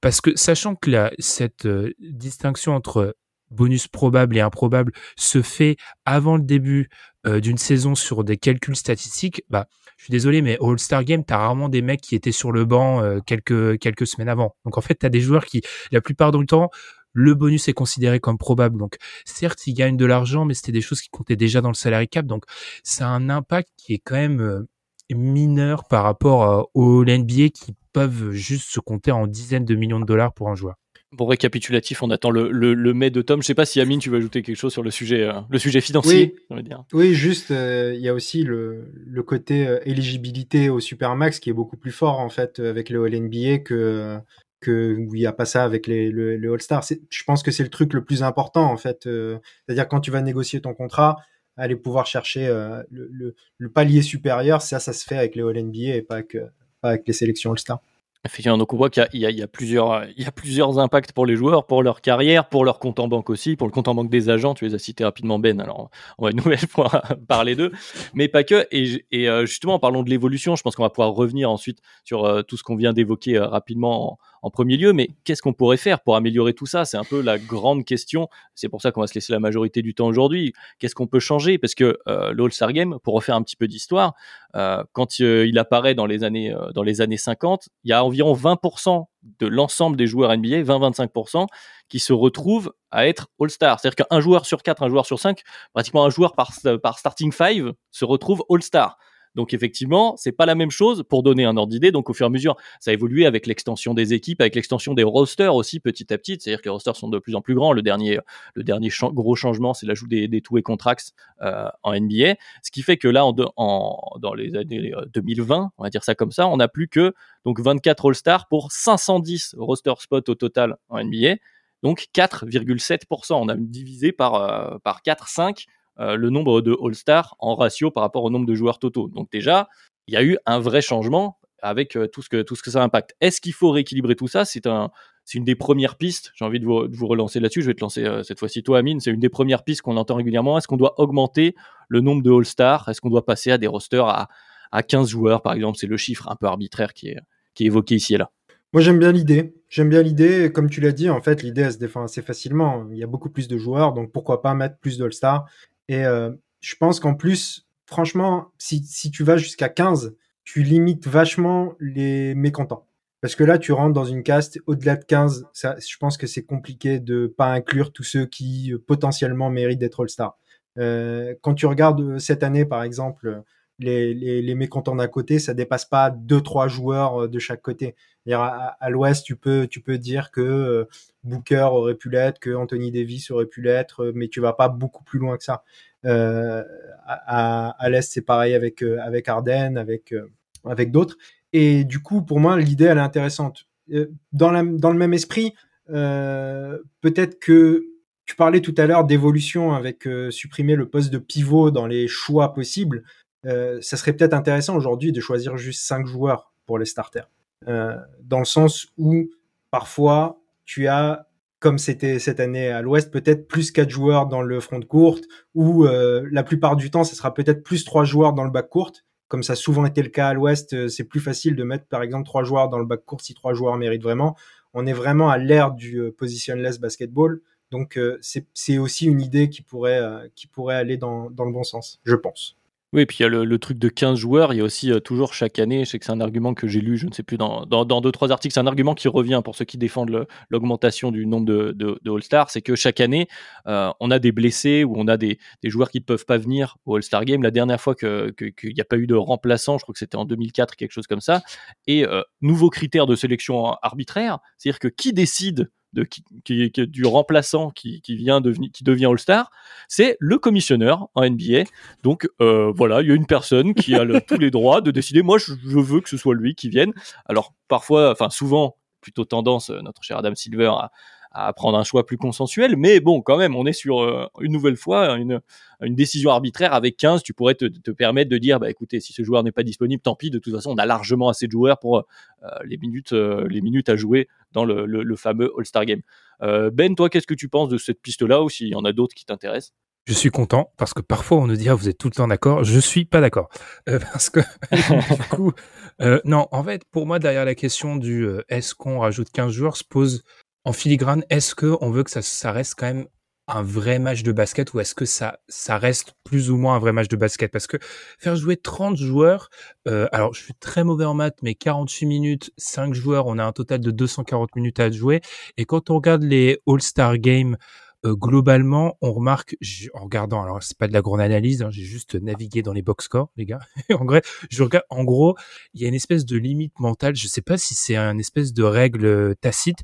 parce que sachant que la, cette euh, distinction entre bonus probable et improbable se fait avant le début euh, d'une saison sur des calculs statistiques, bah je suis désolé, mais All-Star Game, t'as rarement des mecs qui étaient sur le banc euh, quelques quelques semaines avant. Donc en fait, t'as des joueurs qui, la plupart du temps, le bonus est considéré comme probable. Donc, certes, il gagne de l'argent, mais c'était des choses qui comptaient déjà dans le salary cap. Donc, c'est un impact qui est quand même euh, mineur par rapport aux NBA qui peuvent juste se compter en dizaines de millions de dollars pour un joueur. Bon récapitulatif, on attend le, le, mai de Tom. Je sais pas si Amine, tu veux ajouter quelque chose sur le sujet, euh, le sujet financier. Oui, oui juste, euh, il y a aussi le, le côté éligibilité au Supermax qui est beaucoup plus fort en fait avec le NBA que où il n'y a pas ça avec les, le, All-Star. Je pense que c'est le truc le plus important, en fait. Euh, c'est-à-dire, quand tu vas négocier ton contrat, aller pouvoir chercher euh, le, palier supérieur, ça, ça se fait avec les All-NBA et pas pas avec les sélections All-Star. Effectivement, donc on voit qu'il y, y, a plusieurs, y a plusieurs impacts pour les joueurs, pour leur carrière, pour leur compte en banque aussi, pour le compte en banque des agents. Tu les as cités rapidement, Ben. Alors, on va une nouvelle fois parler d'eux, mais pas que. Et, et justement, en parlant de l'évolution, je pense qu'on va pouvoir revenir ensuite sur tout ce qu'on vient d'évoquer rapidement en premier lieu, mais qu'est-ce qu'on pourrait faire pour améliorer tout ça? C'est un peu la grande question. C'est pour ça qu'on va se laisser la majorité du temps aujourd'hui. Qu'est-ce qu'on peut changer? Parce que euh, l'All-Star Game, pour refaire un petit peu d'histoire, euh, quand euh, il apparaît dans les années dans les années 50, il y a environ 20% de l'ensemble des joueurs NBA, 20-25%, qui se retrouvent à être All-Star. C'est-à-dire qu'un joueur sur quatre, un joueur sur cinq, pratiquement un joueur par, par starting five se retrouve All-Star. Donc effectivement, c'est pas la même chose pour donner un ordre d'idée. Donc au fur et à mesure, ça a évolué avec l'extension des équipes, avec l'extension des rosters aussi petit à petit. C'est-à-dire que les rosters sont de plus en plus grands. Le dernier, le dernier gros changement, c'est l'ajout des, des two-way contracts euh, en NBA, ce qui fait que là, en, en, dans les années 2020, euh, on va dire ça comme ça, on n'a plus que donc 24 All-Stars pour 510 roster spots au total en NBA. Donc 4,7%. On a divisé par, euh, par 4, 5 euh, le nombre de All-Stars en ratio par rapport au nombre de joueurs totaux. Donc déjà, il y a eu un vrai changement avec euh, tout, ce que, tout ce que ça impacte. Est-ce qu'il faut rééquilibrer tout ça? C'est un, une des premières pistes. J'ai envie de vous, relancer là-dessus. Je vais te lancer euh, cette fois-ci toi, Amine. C'est une des premières pistes qu'on entend régulièrement. Est-ce qu'on doit augmenter le nombre de All-Stars Est-ce qu'on doit passer à des rosters à, à 15 joueurs, par exemple? C'est le chiffre un peu arbitraire qui est, qui est évoqué ici et là. Moi, j'aime bien l'idée. J'aime bien l'idée. Comme tu l'as dit, en fait, l'idée, elle se défend assez facilement. Il y a beaucoup plus de joueurs, donc pourquoi pas mettre plus d'All-Stars Et euh, je pense qu'en plus, franchement, si, tu vas jusqu'à 15, tu limites vachement les mécontents. Parce que là, tu rentres dans une caste au-delà de 15. Ça, je pense que c'est compliqué de pas inclure tous ceux qui euh, potentiellement méritent d'être All-Star. Euh, quand tu regardes cette année, par exemple, les mécontents d'un côté, ça dépasse pas deux trois joueurs de chaque côté. À, l'Ouest, tu peux dire que Booker aurait pu l'être, que Anthony Davis aurait pu l'être, mais tu vas pas beaucoup plus loin que ça. Euh, à, l'Est, c'est pareil avec Arden, avec d'autres. Et du coup, pour moi, l'idée, elle est intéressante. Euh, dans, le même esprit, euh, peut-être que tu parlais tout à l'heure d'évolution avec euh, supprimer le poste de pivot dans les choix possibles. Euh, ça serait peut-être intéressant aujourd'hui de choisir juste cinq joueurs pour les starters. Euh, dans le sens où parfois tu as, comme c'était cette année à l'Ouest, peut-être plus quatre joueurs dans le front de courte, ou la plupart du temps, ce sera peut-être plus trois joueurs dans le back courte comme ça a souvent été le cas à l'Ouest, euh, c'est plus facile de mettre par exemple trois joueurs dans le bac court si trois joueurs méritent vraiment. On est vraiment à l'ère du euh, positionless basketball, donc euh, c'est aussi une idée qui pourrait, qui pourrait aller dans, dans le bon sens, je pense. Oui, et puis il y a le, truc de 15 joueurs. Il y a aussi euh, toujours chaque année, je sais que c'est un argument que j'ai lu, je ne sais plus, dans, deux, trois articles, c'est un argument qui revient pour ceux qui défendent l'augmentation du nombre de, de, de All-Star. C'est que chaque année, euh, on a des blessés ou on a des, joueurs qui ne peuvent pas venir au All-Star Game. La dernière fois qu'il n'y a pas eu de remplaçant, je crois que c'était en 2004, quelque chose comme ça. Et euh, nouveau critère de sélection arbitraire, c'est-à-dire que qui décide de, qui, du remplaçant qui, qui vient qui devient All-Star, c'est le commissionneur en NBA. Donc euh, voilà, il y a une personne qui a tous les droits de décider. Moi, je, veux que ce soit lui qui vienne. Alors parfois, enfin souvent, plutôt tendance, euh, notre cher Adam Silver a à prendre un choix plus consensuel. Mais bon, quand même, on est sur euh, une nouvelle fois une, décision arbitraire avec 15. Tu pourrais te, permettre de dire, bah écoutez, si ce joueur n'est pas disponible, tant pis. De toute façon, on a largement assez de joueurs pour euh, les minutes, euh, les minutes à jouer dans le, le, fameux All-Star Game. ben, toi, qu'est-ce que tu penses de cette piste-là ou s'il y en a d'autres qui t'intéressent? Je suis content parce que parfois on nous dit ah, vous êtes tout le temps d'accord. Je suis pas d'accord parce que du coup non en fait pour moi derrière la question du est-ce qu'on rajoute 15 joueurs se pose en filigrane, est-ce que on veut que ça, ça reste quand même un vrai match de basket ou est-ce que ça, ça reste plus ou moins un vrai match de basket? Parce que faire jouer 30 joueurs, euh, alors je suis très mauvais en maths, mais 48 minutes, 5 joueurs, on a un total de 240 minutes à jouer. Et quand on regarde les All-Star Games euh, globalement, on remarque, en regardant, alors c'est pas de la grande analyse, hein, j'ai juste navigué dans les box scores, les gars. en, vrai, je regarde, en gros, il y a une espèce de limite mentale. Je sais pas si c'est un espèce de règle euh, tacite.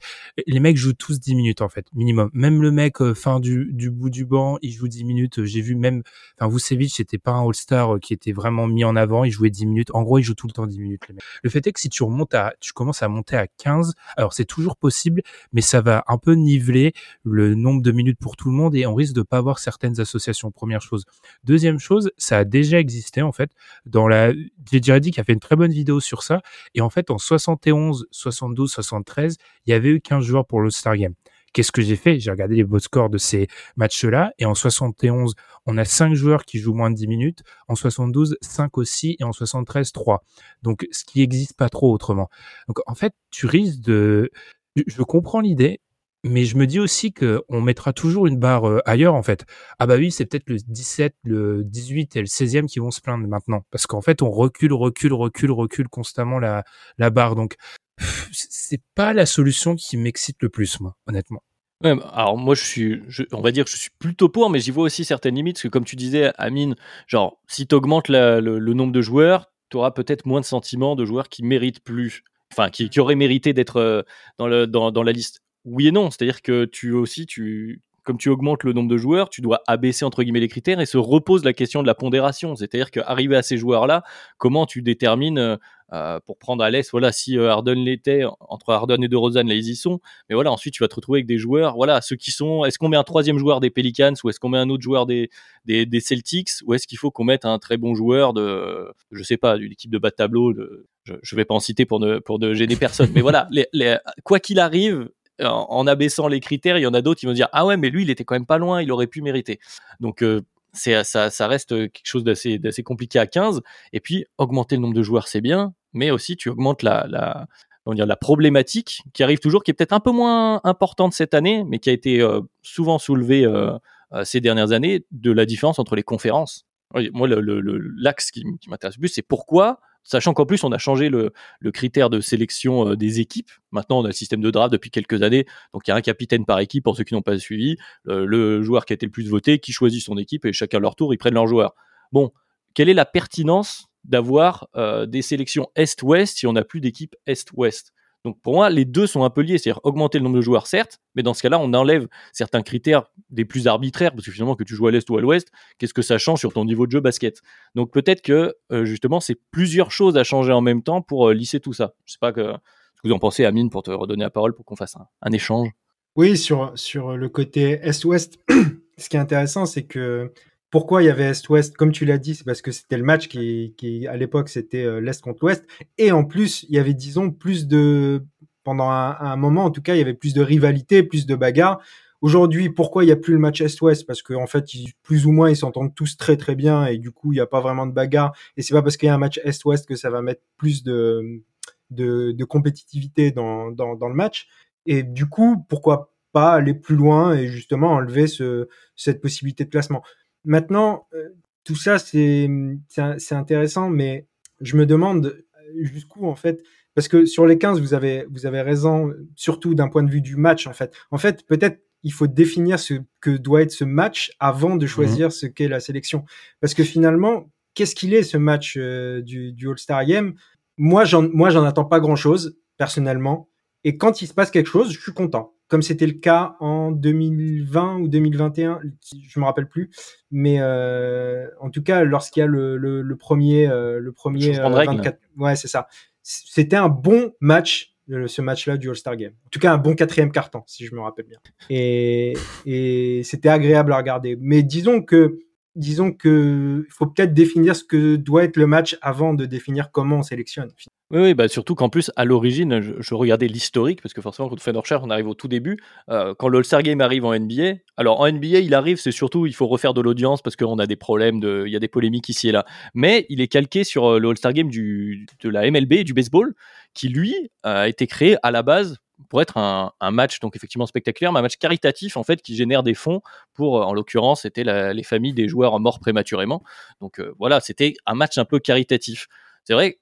Les mecs jouent tous 10 minutes en fait, minimum. Même le mec euh, fin du, du bout du banc, il joue 10 minutes. J'ai vu même, enfin Vucevic, c'était pas un All-Star qui était vraiment mis en avant. Il jouait 10 minutes. En gros, il joue tout le temps 10 minutes. Les mecs. Le fait est que si tu remontes à, tu commences à monter à 15, alors c'est toujours possible, mais ça va un peu niveler le nombre de minutes pour tout le monde et on risque de pas avoir certaines associations. Première chose. Deuxième chose, ça a déjà existé en fait dans la. J'ai dit qui a fait une très bonne vidéo sur ça et en fait en 71, 72, 73, il y avait eu 15 joueurs pour le Star Game. Qu'est-ce que j'ai fait? J'ai regardé les beaux scores de ces matchs-là et en 71, on a 5 joueurs qui jouent moins de 10 minutes, en 72, 5 aussi et en 73, 3. Donc ce qui n'existe pas trop autrement. Donc en fait, tu risques de je comprends l'idée, mais je me dis aussi que on mettra toujours une barre euh, ailleurs en fait. Ah bah oui, c'est peut-être le 17, le 18 et le 16e qui vont se plaindre maintenant parce qu'en fait on recule, recule, recule, recule constamment la barre. Donc c'est pas la solution qui m'excite le plus moi, honnêtement. Bah, alors moi je suis, on va dire que je suis plutôt pour, mais j'y vois aussi certaines limites parce que comme tu disais, Amine, genre si tu augmentes le, nombre de joueurs, tu auras peut-être moins de sentiments de joueurs qui méritent plus, enfin qui, auraient mérité d'être euh, dans la liste oui et non. C'est-à-dire que tu aussi, tu, comme tu augmentes le nombre de joueurs, tu dois abaisser entre guillemets les critères et se repose la question de la pondération. C'est-à-dire qu'arriver à ces joueurs-là, comment tu détermines euh, euh, pour prendre à l'aise, voilà, si euh, Harden l'était, entre Harden et DeRozan, là, ils y sont. Mais voilà, ensuite, tu vas te retrouver avec des joueurs, voilà, ceux qui sont, est-ce qu'on met un troisième joueur des Pelicans ou est-ce qu'on met un autre joueur des, des, Celtics ou est-ce qu'il faut qu'on mette un très bon joueur de, je sais pas, d'une équipe de bas de tableau, je, je vais pas en citer pour ne, pour ne gêner personne. mais voilà, les, quoi qu'il arrive, en, abaissant les critères, il y en a d'autres qui vont dire ah ouais, mais lui, il était quand même pas loin, il aurait pu mériter. Donc c'est ça, ça reste quelque chose d'assez compliqué à 15. Et puis augmenter le nombre de joueurs, c'est bien, mais aussi tu augmentes la, dire la problématique qui arrive toujours, qui est peut-être un peu moins importante cette année, mais qui a été souvent soulevée ces dernières années, de la différence entre les conférences. Moi, l'axe le, qui, qui m'intéresse le plus, c'est pourquoi Sachant qu'en plus, on a changé le, critère de sélection euh, des équipes. Maintenant, on a le système de draft depuis quelques années. Donc, il y a un capitaine par équipe pour ceux qui n'ont pas suivi. le joueur qui a été le plus voté, qui choisit son équipe et chacun leur tour, ils prennent leur joueur. Bon, quelle est la pertinence d'avoir euh, des sélections Est-Ouest si on n'a plus d'équipe Est-Ouest? Donc pour moi, les deux sont un peu liés, c'est-à-dire augmenter le nombre de joueurs, certes, mais dans ce cas-là, on enlève certains critères des plus arbitraires, parce que finalement, que tu joues à l'Est ou à l'Ouest, qu'est-ce que ça change sur ton niveau de jeu basket? Donc peut-être que euh, justement, c'est plusieurs choses à changer en même temps pour euh, lisser tout ça. Je sais pas que, ce que vous en pensez, Amine, pour te redonner la parole, pour qu'on fasse un, échange. Oui, sur, sur le côté Est-Ouest, ce qui est intéressant, c'est que pourquoi il y avait Est-Ouest Comme tu l'as dit, c'est parce que c'était le match qui, qui à l'époque, c'était euh, l'Est contre l'Ouest. Et en plus, il y avait, disons, plus de... Pendant un, moment, en tout cas, il y avait plus de rivalité, plus de bagarres. Aujourd'hui, pourquoi il n'y a plus le match Est-Ouest? Parce qu'en en fait, plus ou moins, ils s'entendent tous très très bien et du coup, il n'y a pas vraiment de bagarre. Et c'est pas parce qu'il y a un match Est-Ouest que ça va mettre plus de, de, de compétitivité dans, dans, dans, le match. Et du coup, pourquoi pas aller plus loin et justement enlever ce, cette possibilité de classement? Maintenant, euh, tout ça, c'est intéressant, mais je me demande euh, jusqu'où, en fait, parce que sur les 15, vous avez, vous avez raison, surtout d'un point de vue du match, en fait. En fait, peut-être il faut définir ce que doit être ce match avant de choisir mmh ce qu'est la sélection. Parce que finalement, qu'est-ce qu'il est ce match euh, du, du All-Star Game? Moi, j'en attends pas grand-chose personnellement. Et quand il se passe quelque chose, je suis content comme c'était le cas en 2020 ou 2021, je me rappelle plus, mais euh, en tout cas lorsqu'il y a le, le, premier, euh, le premier 24, euh, ouais c'est ça, c'était un bon match ce match-là du All-Star Game. En tout cas, un bon quatrième carton, si je me rappelle bien. Et, et c'était agréable à regarder. Mais disons que disons que il faut peut-être définir ce que doit être le match avant de définir comment on sélectionne. Oui, bah surtout qu'en plus, à l'origine, je, regardais l'historique, parce que forcément, quand on fait nos recherches, on arrive au tout début. Euh, quand le All-Star Game arrive en NBA, alors en NBA, il arrive, c'est surtout, il faut refaire de l'audience, parce qu'on a des problèmes, de, il y a des polémiques ici et là. Mais il est calqué sur euh, le All-Star Game de la MLB, du baseball, qui lui a été créé à la base pour être un, match donc effectivement spectaculaire, mais un match caritatif en fait qui génère des fonds pour, en l'occurrence, c'était les familles des joueurs morts prématurément. Donc euh, voilà, c'était un match un peu caritatif. C'est vrai,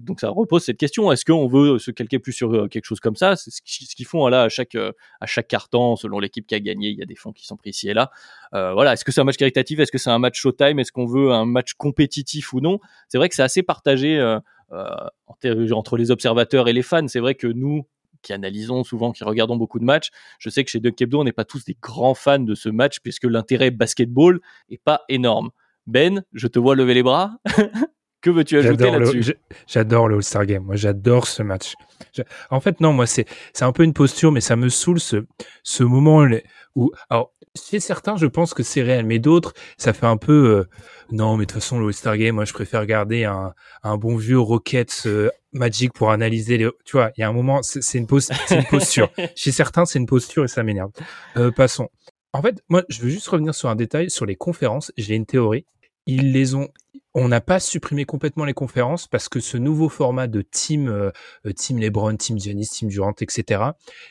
donc ça repose cette question est-ce qu'on veut se calquer plus sur euh, quelque chose comme ça? C'est ce qu'ils font là à chaque euh, à chaque carton, selon l'équipe qui a gagné, il y a des fonds qui sont pris ici et là. voilà, est-ce que c'est un match caritatif? Est-ce que c'est un match showtime? Est-ce qu'on veut un match compétitif ou non? C'est vrai que c'est assez partagé. entre les observateurs et les fans, c'est vrai que nous, qui analysons souvent, qui regardons beaucoup de matchs. Je sais que chez Dunk Hebdo, on n'est pas tous des grands fans de ce match puisque l'intérêt basketball est pas énorme. Ben, je te vois lever les bras. que veux-tu ajouter là-dessus? J'adore le All-Star Game. Moi, j'adore ce match. En fait, non, moi, c'est un peu une posture, mais ça me saoule ce ce moment où alors chez certains, je pense que c'est réel, mais d'autres, ça fait un peu euh, non, mais de toute façon, le All-Star Game, moi, je préfère regarder un, un bon vieux Rockets euh, Magic pour analyser les. Tu vois, il y a un moment, c'est une posture. chez certains, c'est une posture et ça m'énerve. Euh, passons. En fait, moi, je veux juste revenir sur un détail sur les conférences. J'ai une théorie. Ils les ont. On n'a pas supprimé complètement les conférences parce que ce nouveau format de team, euh, team LeBron, team Giannis, team Durant, etc.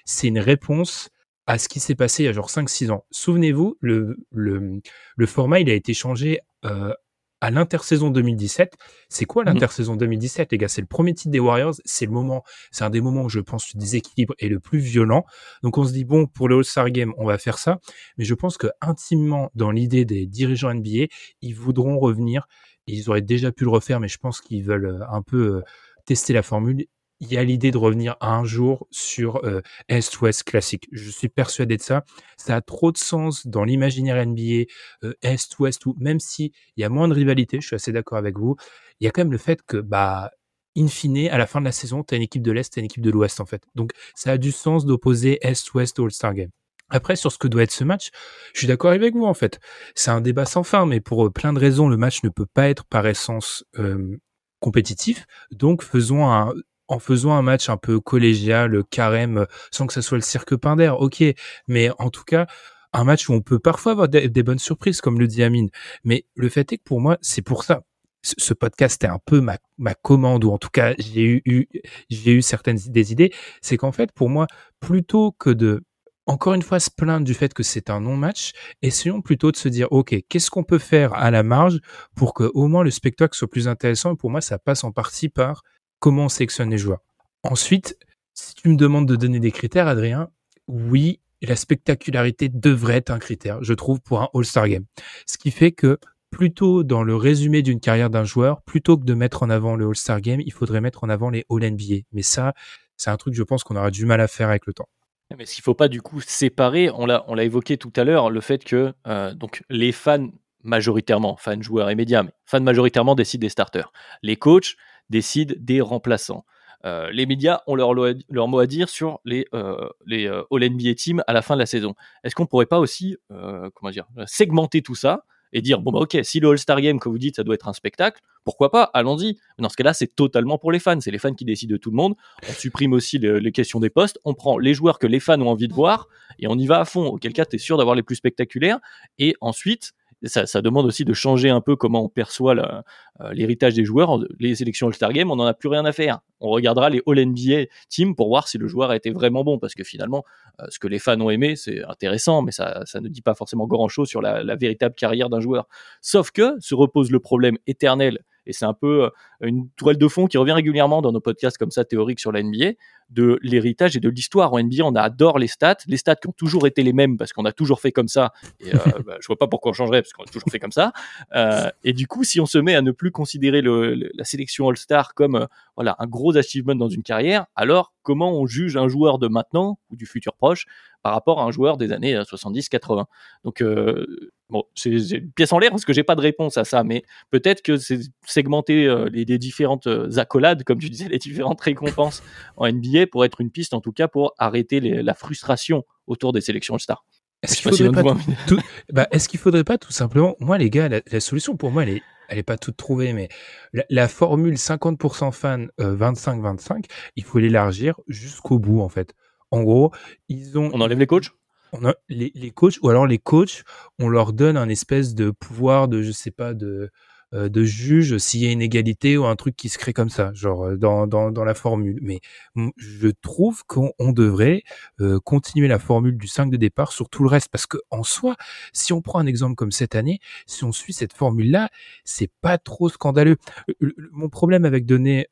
C'est une réponse à ce qui s'est passé il y a genre 5-6 ans. Souvenez-vous, le, le, le, format, il a été changé euh, à l'intersaison 2017. C'est quoi mmh. l'intersaison 2017, les gars? C'est le premier titre des Warriors. C'est le moment, c'est un des moments où je pense le déséquilibre est le plus violent. Donc on se dit bon, pour le All-Star Game, on va faire ça. Mais je pense que intimement, dans l'idée des dirigeants NBA, ils voudront revenir. Ils auraient déjà pu le refaire, mais je pense qu'ils veulent euh, un peu euh, tester la formule il y a l'idée de revenir un jour sur euh, Est-Ouest classique. Je suis persuadé de ça. Ça a trop de sens dans l'imaginaire NBA, euh, Est-Ouest, ou même si il y a moins de rivalité, je suis assez d'accord avec vous, il y a quand même le fait que, bah, in fine, à la fin de la saison, tu as une équipe de l'Est et une équipe de l'Ouest, en fait. Donc, ça a du sens d'opposer Est-Ouest All-Star Game. Après, sur ce que doit être ce match, je suis d'accord avec vous, en fait. C'est un débat sans fin, mais pour euh, plein de raisons, le match ne peut pas être par essence compétitif. Donc, faisons un, en faisant un match un peu collégial, carême, sans que ça soit le cirque Pinder, ok. Mais en tout cas, un match où on peut parfois avoir des, bonnes surprises, comme le dit Amine. Mais le fait est que pour moi, c'est pour ça. Ce podcast est un peu ma, ma commande, ou en tout cas, j'ai eu, j'ai eu certaines des idées. C'est qu'en fait, pour moi, plutôt que de encore une fois se plaindre du fait que c'est un non-match, essayons plutôt de se dire, OK, qu'est-ce qu'on peut faire à la marge pour que au moins le spectacle soit plus intéressant? Et pour moi, ça passe en partie par comment on sélectionne les joueurs. Ensuite, si tu me demandes de donner des critères, Adrien, oui, la spectacularité devrait être un critère, je trouve, pour un All-Star Game. Ce qui fait que plutôt dans le résumé d'une carrière d'un joueur, plutôt que de mettre en avant le All-Star Game, il faudrait mettre en avant les All-NBA. Mais ça, c'est un truc, je pense, qu'on aura du mal à faire avec le temps. Mais ce qu'il ne faut pas du coup séparer, on l'a, évoqué tout à l'heure, le fait que euh, donc les fans majoritairement, fans joueurs et médias, mais fans majoritairement décident des starters. Les coachs décident des remplaçants. Euh, les médias ont leur, leur, mot à dire sur les, euh, les euh, All-NBA Teams à la fin de la saison. Est-ce qu'on pourrait pas aussi comment dire, segmenter tout ça et dire bon bah ok si le All-Star Game que vous dites ça doit être un spectacle pourquoi pas allons-y. Dans ce cas-là c'est totalement pour les fans. C'est les fans qui décident de tout le monde. On supprime aussi les questions des postes. On prend les joueurs que les fans ont envie de voir et on y va à fond. Auquel cas tu es sûr d'avoir les plus spectaculaires. Et ensuite ça, demande aussi de changer un peu comment on perçoit euh, l'héritage des joueurs. Les sélections All-Star Game, on n'en a plus rien à faire. On regardera les All-NBA Team pour voir si le joueur a été vraiment bon, parce que finalement, euh, ce que les fans ont aimé, c'est intéressant, mais ça, ne dit pas forcément grand-chose sur la, la véritable carrière d'un joueur. Sauf que se repose le problème éternel et c'est un peu euh, une toile de fond qui revient régulièrement dans nos podcasts comme ça théoriques sur la NBA, de l'héritage et de l'histoire. En NBA, on adore les stats, les stats qui ont toujours été les mêmes parce qu'on a toujours fait comme ça. Et euh, bah, je vois pas pourquoi on changerait parce qu'on a toujours fait comme ça. Euh, et du coup, si on se met à ne plus considérer la sélection All-Star comme euh, voilà un gros achievement dans une carrière, alors comment on juge un joueur de maintenant ou du futur proche par rapport à un joueur des années 70-80 Donc Bon, c'est une pièce en l'air parce que j'ai pas de réponse à ça, mais peut-être que c'est segmenter euh, les, différentes euh, accolades, comme tu disais, les différentes récompenses en NBA pour être une piste, en tout cas, pour arrêter la frustration autour des sélections All-Star. Est-ce qu'il faudrait, pas tout, bah, est qu'il faudrait pas tout simplement, moi les gars, la, solution pour moi elle est, elle est pas toute trouvée, mais la, formule 50% fan, 25-25, euh, il faut l'élargir jusqu'au bout en fait. En gros, ils ont. On enlève les coachs? on a les, les, coachs ou alors les coachs, on leur donne un espèce de pouvoir de je sais pas de euh, de juge s'il y a une égalité ou un truc qui se crée comme ça, genre euh, dans, dans, dans la formule. Mais je trouve qu'on devrait euh, continuer la formule du 5 de départ sur tout le reste parce que en soi, si on prend un exemple comme cette année, si on suit cette formule-là, c'est pas trop scandaleux. mon problème avec donner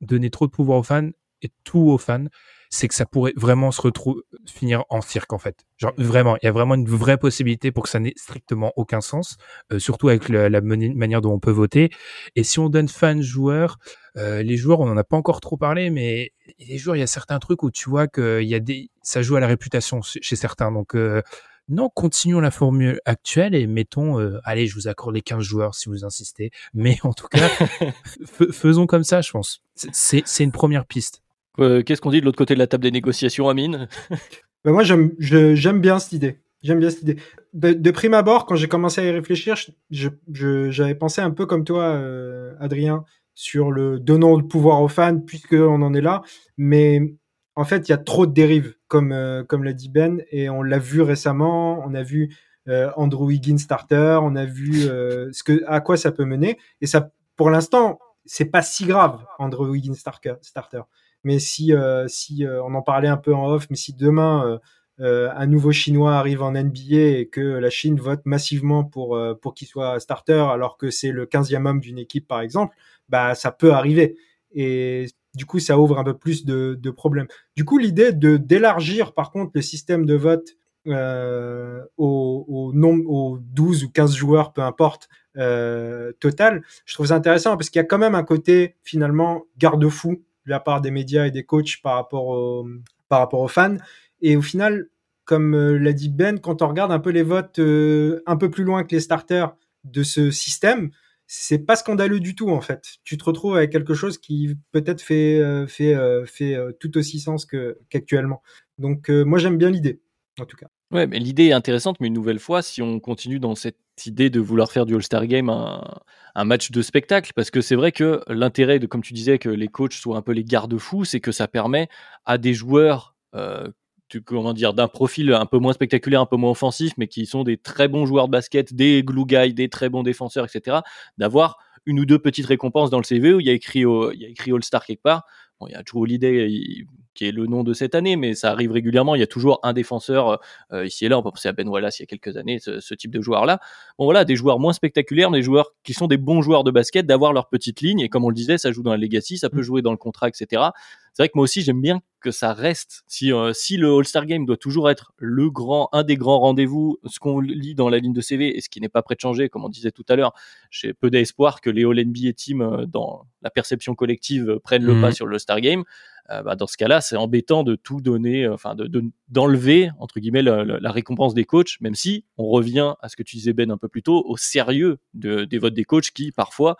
donner trop de pouvoir aux fans et tout aux fans, c'est que ça pourrait vraiment se retrouver finir en cirque en fait. Genre vraiment, il y a vraiment une vraie possibilité pour que ça n'ait strictement aucun sens, euh, surtout avec la manière dont on peut voter. Et si on donne fan joueur, euh, les joueurs, on n'en a pas encore trop parlé, mais les joueurs, il y a certains trucs où tu vois que il y a des, ça joue à la réputation chez certains. Donc euh, non, continuons la formule actuelle et mettons, allez, je vous accorde les 15 joueurs si vous insistez. Mais en tout cas, faisons comme ça, je pense. C'est une première piste. Euh, qu'est-ce qu'on dit de l'autre côté de la table des négociations, Amine? Ben Moi, j'aime bien cette idée. J'aime bien cette idée. De, prime abord, quand j'ai commencé à y réfléchir, j'avais pensé un peu comme toi, euh, Adrien, sur le donnant de pouvoir aux fans, puisqu'on en est là. Mais en fait, il y a trop de dérives, comme, euh, comme l'a dit Ben, et on l'a vu récemment. On a vu Andrew Wiggins starter, on a vu ce que, à quoi ça peut mener. Et ça, pour l'instant, c'est pas si grave, Andrew Wiggins starter. Mais si, euh, si euh, on en parlait un peu en off, mais si demain euh, un nouveau Chinois arrive en NBA et que la Chine vote massivement pour, pour qu'il soit starter alors que c'est le 15e homme d'une équipe par exemple, bah ça peut arriver. Et du coup, ça ouvre un peu plus de, de problèmes. Du coup, l'idée de d'élargir par contre le système de vote au, nombre, aux 12 ou 15 joueurs, peu importe, total, je trouve ça intéressant parce qu'il y a quand même un côté finalement garde-fou la part des médias et des coachs par rapport, par rapport aux fans. Et au final, comme euh, l'a dit Ben, quand on regarde un peu les votes euh, un peu plus loin que les starters de ce système, c'est pas scandaleux du tout en fait. Tu te retrouves avec quelque chose qui peut-être fait euh, fait fait tout aussi sens qu'actuellement. Donc moi j'aime bien l'idée en tout cas. Ouais, mais l'idée est intéressante, mais une nouvelle fois, si on continue dans cette idée de vouloir faire du All-Star Game un, match de spectacle parce que c'est vrai que l'intérêt de, comme tu disais, que les coachs soient un peu les garde-fous, c'est que ça permet à des joueurs euh, comment dire, d'un profil un peu moins spectaculaire, un peu moins offensif, mais qui sont des très bons joueurs de basket, des glue guys, des très bons défenseurs, etc., d'avoir une ou deux petites récompenses dans le CV où il y a écrit, il y a écrit All-Star quelque part. Bon, il y a Drew Holiday qui est le nom de cette année, mais ça arrive régulièrement. Il y a toujours un défenseur euh, ici et là. On peut penser à Ben Wallace il y a quelques années, ce, type de joueur-là. Bon voilà, des joueurs moins spectaculaires, des joueurs qui sont des bons joueurs de basket, d'avoir leur petite ligne. Et comme on le disait, ça joue dans la legacy, ça peut mmh. jouer dans le contrat, etc c'est vrai que moi aussi j'aime bien que ça reste. Si, euh, si le All-Star Game doit toujours être le grand, un des grands rendez-vous, ce qu'on lit dans la ligne de CV et ce qui n'est pas prêt de changer, comme on disait tout à l'heure, j'ai peu d'espoir que les All-NBA Teams, euh, dans la perception collective, euh, prennent le pas mhm. sur le All-Star Game. Bah, dans ce cas-là, c'est embêtant de tout donner, enfin de, d'enlever la, récompense des coachs, même si on revient à ce que tu disais Ben un peu plus tôt, au sérieux de, des votes des coachs qui parfois,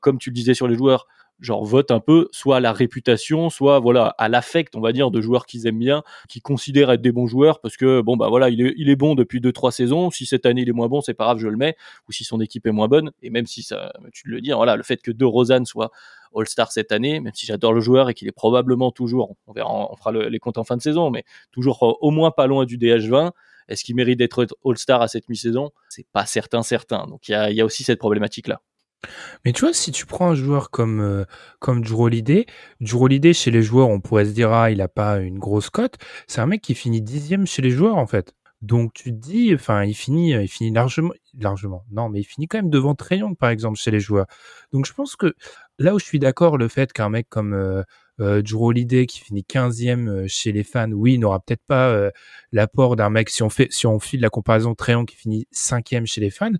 comme tu le disais sur les joueurs, genre vote un peu soit à la réputation, soit voilà à l'affect, on va dire, de joueurs qu'ils aiment bien, qui considèrent être des bons joueurs parce que bon bah voilà, il est, il est bon depuis deux trois saisons. Si cette année il est moins bon, c'est pas grave, je le mets. Ou si son équipe est moins bonne, et même si ça, tu le dis, voilà, le fait que De Rosanne soit All-Star cette année, même si j'adore le joueur et qu'il est probablement toujours, on verra, on fera les comptes en fin de saison, mais toujours euh, au moins pas loin du DH20. Est-ce qu'il mérite d'être All-Star à cette mi-saison? C'est pas certain, certain. Donc il y a, y a aussi cette problématique là. Mais tu vois, si tu prends un joueur comme euh, comme Drew Holiday, chez les joueurs, on pourrait se dire ah il a pas une grosse cote. C'est un mec qui finit dixième chez les joueurs en fait. Donc tu te dis, enfin il finit, il finit largement, largement. Non, mais il finit quand même devant Trayon par exemple chez les joueurs. Donc je pense que là où je suis d'accord, le fait qu'un mec comme euh, euh, qui finit 15e euh, chez les fans, oui, n'aura peut-être pas euh, l'apport d'un mec si on fait si on file la comparaison Trayon qui finit 5e chez les fans.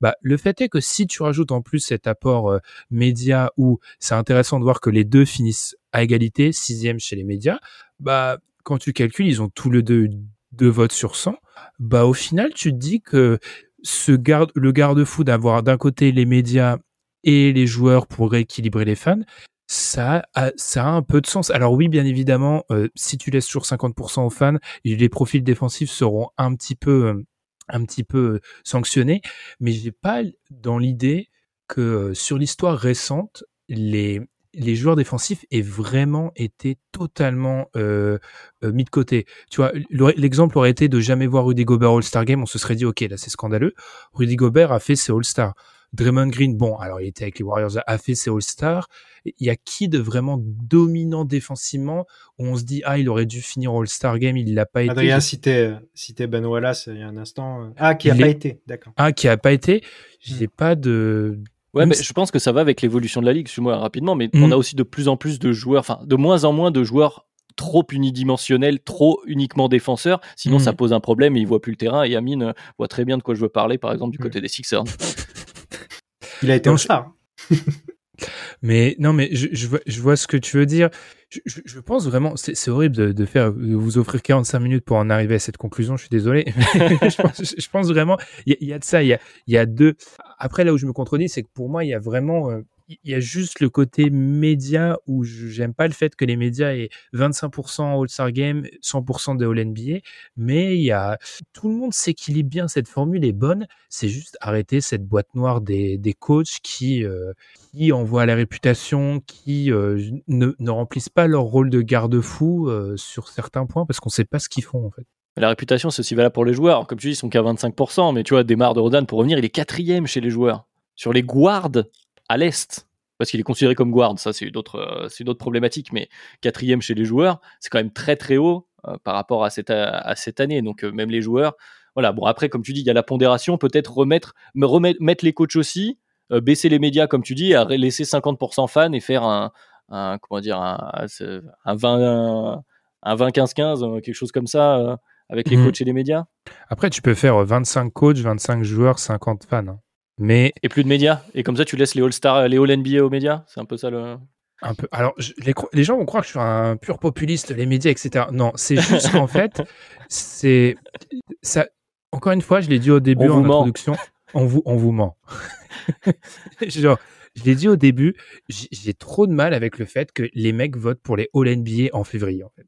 Bah, le fait est que si tu rajoutes en plus cet apport euh, média où c'est intéressant de voir que les deux finissent à égalité, sixième chez les médias, bah, quand tu calcules, ils ont tous les deux deux votes sur 100. Bah, au final, tu te dis que le garde-fou d'avoir d'un côté les médias et les joueurs pour rééquilibrer les fans, ça a, ça a un peu de sens. Alors oui, bien évidemment, euh, si tu laisses toujours 50% aux fans, les profils défensifs seront un petit peu euh, un petit peu sanctionné, mais j'ai pas dans l'idée que sur l'histoire récente, les les joueurs défensifs aient vraiment été totalement mis de côté. Tu vois, l'exemple aurait été de jamais voir Rudy Gobert All-Star Game, on se serait dit ok là c'est scandaleux. Rudy Gobert a fait ses All-Star. Draymond Green, bon, alors il était avec les Warriors, a fait ses All-Stars. Il y a qui de vraiment dominant défensivement où on se dit ah il aurait dû finir All-Star Game, il l'a pas été. Adrien citait, citait Ben Wallace il y a un instant. Ah qui a pas été, d'accord. Ah qui a pas été. J'ai hmm. pas de Ouais, mais je pense que ça va avec l'évolution de la ligue, suis-moi rapidement, mais on hmm. a aussi de plus en plus de joueurs, enfin de moins en moins de joueurs trop unidimensionnels, trop uniquement défenseurs. Sinon, ça hmm. pose un problème et il voit plus le terrain. Et Amine voit très bien de quoi je veux parler, par exemple, du côté des Sixers. Il a été en star. mais non, mais je, je, vois, je, vois, ce que tu veux dire. Je, je pense vraiment, c'est horrible de, de, faire, de vous offrir 45 minutes pour en arriver à cette conclusion. Je suis désolé. je, pense, vraiment, il y, y, a de ça. Il y a, y a deux. Après, là où je me contredis, c'est que pour moi, il y a vraiment euh, il y a juste le côté média où j'aime pas le fait que les médias aient 25% All-Star Game, 100% de All-NBA, mais il y a, tout le monde s'équilibre bien, cette formule est bonne, c'est juste arrêter cette boîte noire des, des coachs qui, euh, qui envoient la réputation, qui euh, ne, ne, remplissent pas leur rôle de garde-fou euh, sur certains points parce qu'on sait pas ce qu'ils font en fait. La réputation, c'est aussi valable pour les joueurs. Comme tu dis, ils sont qu'à 25%, mais tu vois, Demar de Rodan, pour revenir, il est quatrième chez les joueurs. Sur les guards, à l'Est, parce qu'il est considéré comme guard, ça c'est une autre, euh, c'est une autre problématique, mais quatrième chez les joueurs, c'est quand même très très haut euh, par rapport à cette, à, cette année. Donc euh, même les joueurs, voilà. Bon après, comme tu dis, il y a la pondération, peut-être remettre, me remettre, mettre les coachs aussi, baisser les médias comme tu dis, à laisser 50% fans et faire un, un comment dire, un, un 20, un 20-15-15, quelque chose comme ça avec les mhm. coachs et les médias. Après, tu peux faire 25 coachs, 25 joueurs, 50 fans. Mais et plus de médias. Et comme ça, tu laisses les All-Star, les All-NBA aux médias. C'est un peu ça le. Un peu. Alors, les, les, gens vont croire que je suis un pur populiste, les médias, etc. Non, c'est juste qu'en fait, c'est ça. Encore une fois, je l'ai dit au début en introduction. On vous, on vous ment. Genre, je l'ai dit au début, j'ai trop de mal avec le fait que les mecs votent pour les All NBA en février. En fait.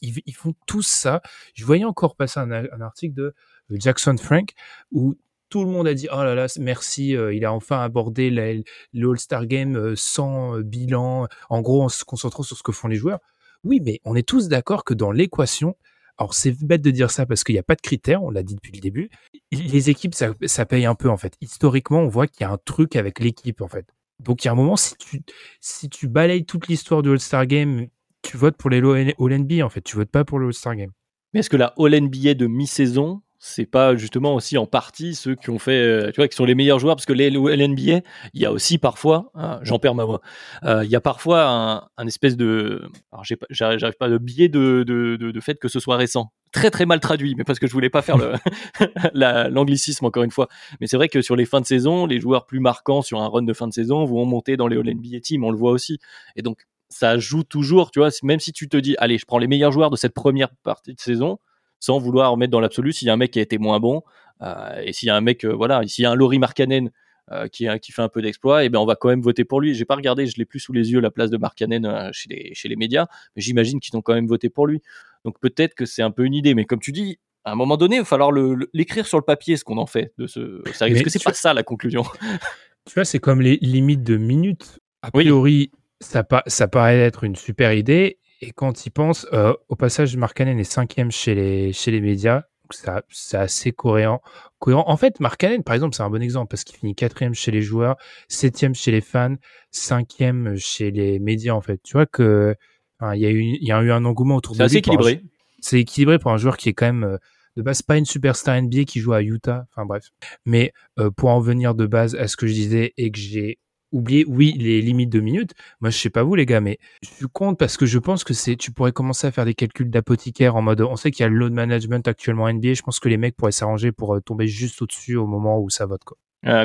ils, ils, font tous ça. Je voyais encore passer un, un article de Jackson Frank où tout le monde a dit oh là là merci euh, il a enfin abordé le All-Star Game euh, sans euh, bilan. En gros en se concentrant sur ce que font les joueurs. Oui mais on est tous d'accord que dans l'équation alors c'est bête de dire ça parce qu'il n'y a pas de critères on l'a dit depuis le début les équipes ça, ça paye un peu en fait. Historiquement on voit qu'il y a un truc avec l'équipe en fait. Donc il y a un moment si tu si tu balayes toute l'histoire du All-Star Game tu votes pour les All-NBA en fait. Tu votes pas pour le All-Star Game. Mais est-ce que la All-NBA de mi-saison c'est pas justement aussi en partie ceux qui ont fait, euh, tu vois, qui sont les meilleurs joueurs parce que les LNBA, il y a aussi parfois, hein, j'en perds ma voix, euh, il y a parfois un, espèce de, alors j'arrive pas de biais de, de, de, fait que ce soit récent, très très mal traduit, mais parce que je voulais pas faire le l'anglicisme encore une fois. Mais c'est vrai que sur les fins de saison, les joueurs plus marquants sur un run de fin de saison vont monter dans les All NBA teams, on le voit aussi, et donc ça joue toujours, tu vois, même si tu te dis, allez, je prends les meilleurs joueurs de cette première partie de saison sans vouloir remettre dans l'absolu s'il y a un mec qui a été moins bon euh, et s'il y a un mec, euh, voilà, s'il y a un Laurie Markkanen euh, qui, qui fait un peu d'exploit, et eh ben on va quand même voter pour lui. J'ai pas regardé, je l'ai plus sous les yeux la place de Markkanen chez les chez les médias, mais j'imagine qu'ils ont quand même voté pour lui. Donc peut-être que c'est un peu une idée, mais comme tu dis, à un moment donné, il va falloir l'écrire sur le papier ce qu'on en fait de ce. Est-ce que c'est pas ça la conclusion Tu vois, c'est comme les limites de minutes. A priori, ça, ça paraît être une super idée. Et quand il pense, euh, au passage, Markkanen est cinquième chez les, chez les médias. C'est assez cohérent, cohérent. En fait, Markkanen, par exemple, c'est un bon exemple parce qu'il finit quatrième chez les joueurs, septième chez les fans, cinquième chez les médias, en fait. Tu vois que il y, a eu, il y a eu un engouement autour de lui. C'est équilibré. C'est équilibré pour un joueur qui est quand même euh, de base pas une superstar NBA qui joue à Utah. Enfin bref. Mais euh, pour en venir de base à ce que je disais et que j'ai oublier, oui, les limites de minutes. Moi, je sais pas vous, les gars, mais je suis contre parce que je pense que c'est, tu pourrais commencer à faire des calculs d'apothicaire en mode, on sait qu'il y a le load management actuellement en NBA. Je pense que les mecs pourraient s'arranger pour euh, tomber juste au-dessus au moment où ça vote, quoi. Ah,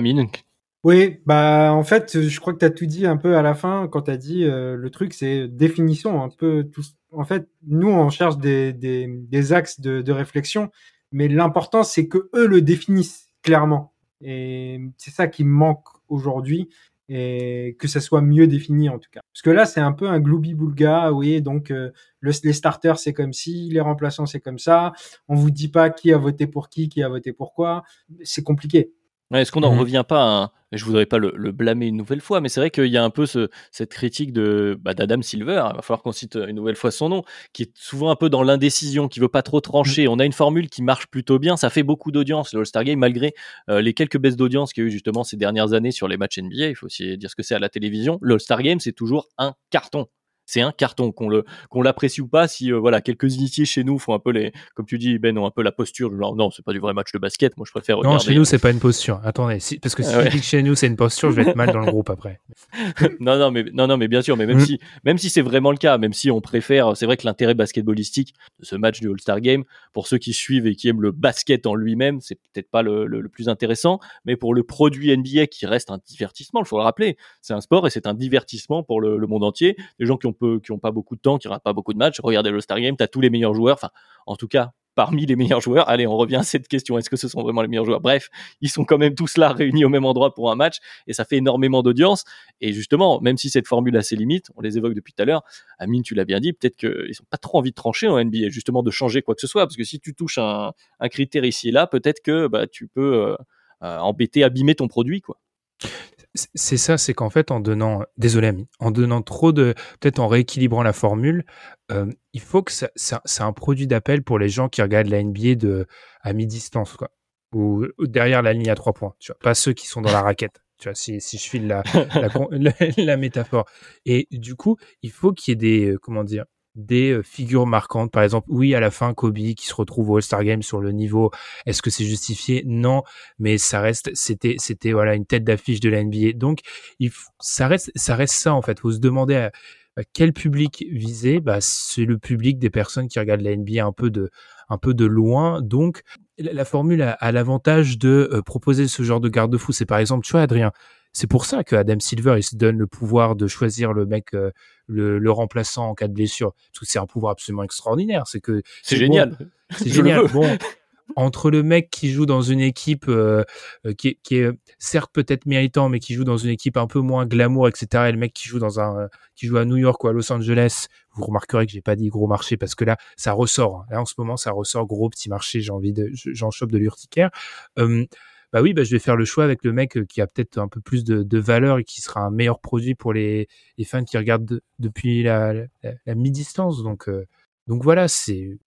oui, bah en fait, je crois que tu as tout dit un peu à la fin quand tu as dit euh, le truc, c'est définition un peu tout. En fait, nous on cherche des, des, des axes de, de réflexion, mais l'important c'est que eux le définissent clairement. Et c'est ça qui manque aujourd'hui et que ça soit mieux défini en tout cas. Parce que là, c'est un peu un gloubi-boulga, oui, donc euh, le, les starters c'est comme si, les remplaçants c'est comme ça, on vous dit pas qui a voté pour qui, qui a voté pour quoi, c'est compliqué. Est-ce qu'on n'en mmh. revient pas à un... Je voudrais pas le, blâmer une nouvelle fois, mais c'est vrai qu'il y a un peu ce, cette critique de bah, d'Adam Silver. Il va falloir qu'on cite une nouvelle fois son nom, qui est souvent un peu dans l'indécision, qui veut pas trop trancher. Mmh. On a une formule qui marche plutôt bien, ça fait beaucoup d'audience le All-Star Game, malgré euh, les quelques baisses d'audience qu'il y a eu justement ces dernières années sur les matchs NBA. Il faut aussi dire ce que c'est à la télévision. Le All-Star Game, c'est toujours un carton c'est un carton qu'on le qu'on l'apprécie ou pas si euh, voilà quelques initiés chez nous font un peu les comme tu dis Ben ont un peu la posture genre non c'est pas du vrai match de basket moi je préfère non chez nous c'est pas une posture. Attendez si, parce que si tu dis que chez nous c'est une posture je vais être mal dans le groupe après. Non non mais non non mais bien sûr mais même mm. si même si c'est vraiment le cas même si on préfère c'est vrai que l'intérêt basketballistique de ce match du All-Star Game pour ceux qui suivent et qui aiment le basket en lui-même c'est peut-être pas le, le, plus intéressant mais pour le produit NBA qui reste un divertissement il faut le rappeler c'est un sport et c'est un divertissement pour le, le monde entier. Des gens qui ont qui n'ont pas beaucoup de temps, qui n'ont pas beaucoup de matchs. Regardez le Star Game, tu as tous les meilleurs joueurs. Enfin, en tout cas, parmi les meilleurs joueurs. Allez, on revient à cette question. Est-ce que ce sont vraiment les meilleurs joueurs? Bref, ils sont quand même tous là réunis au même endroit pour un match et ça fait énormément d'audience. Et justement, même si cette formule a ses limites, on les évoque depuis tout à l'heure. Amine, tu l'as bien dit, peut-être qu'ils n'ont pas trop envie de trancher en NBA, justement de changer quoi que ce soit. Parce que si tu touches un, critère ici et là, peut-être que bah, tu peux euh, euh, embêter, abîmer ton produit. quoi. C'est ça, c'est qu'en fait, en donnant, désolé ami, en donnant trop de, peut-être en rééquilibrant la formule, euh, il faut que ça, c'est un produit d'appel pour les gens qui regardent la NBA de à mi-distance, quoi, ou, derrière la ligne à trois points, tu vois, pas ceux qui sont dans la raquette. Tu vois, si, si je file la, la, la, métaphore. Et du coup, il faut qu'il y ait des, euh, comment dire, des euh, figures marquantes. Par exemple, oui, à la fin, Kobe qui se retrouve au All-Star Game sur le niveau. Est-ce que c'est justifié? Non, mais ça reste, c'était, c'était voilà une tête d'affiche de la NBA. Donc, ça reste, ça reste ça en fait. Faut se demander à, quel public viser. Bah, c'est le public des personnes qui regardent la NBA un peu de, un peu de loin. Donc, la, formule a, l'avantage de euh, proposer ce genre de garde-fou. C'est par exemple, tu vois, Adrien, c'est pour ça que Adam Silver il se donne le pouvoir de choisir le mec, euh, le, remplaçant en cas de blessure, parce que c'est un pouvoir absolument extraordinaire. C'est que c'est génial. c'est génial. Bon, entre le mec qui joue dans une équipe euh, euh, qui, est, certes peut-être méritant, mais qui joue dans une équipe un peu moins glamour, etc., et le mec qui joue dans un qui joue à New York ou à Los Angeles, vous remarquerez que j'ai pas dit gros marché parce que là ça ressort. Là en ce moment ça ressort gros petit marché. J'ai envie de j'en chope de l'urticaire bah oui, bah je vais faire le choix avec le mec qui a peut-être un peu plus de, valeur et qui sera un meilleur produit pour les, fans qui regardent depuis la, mi-distance. Donc, donc voilà, c'est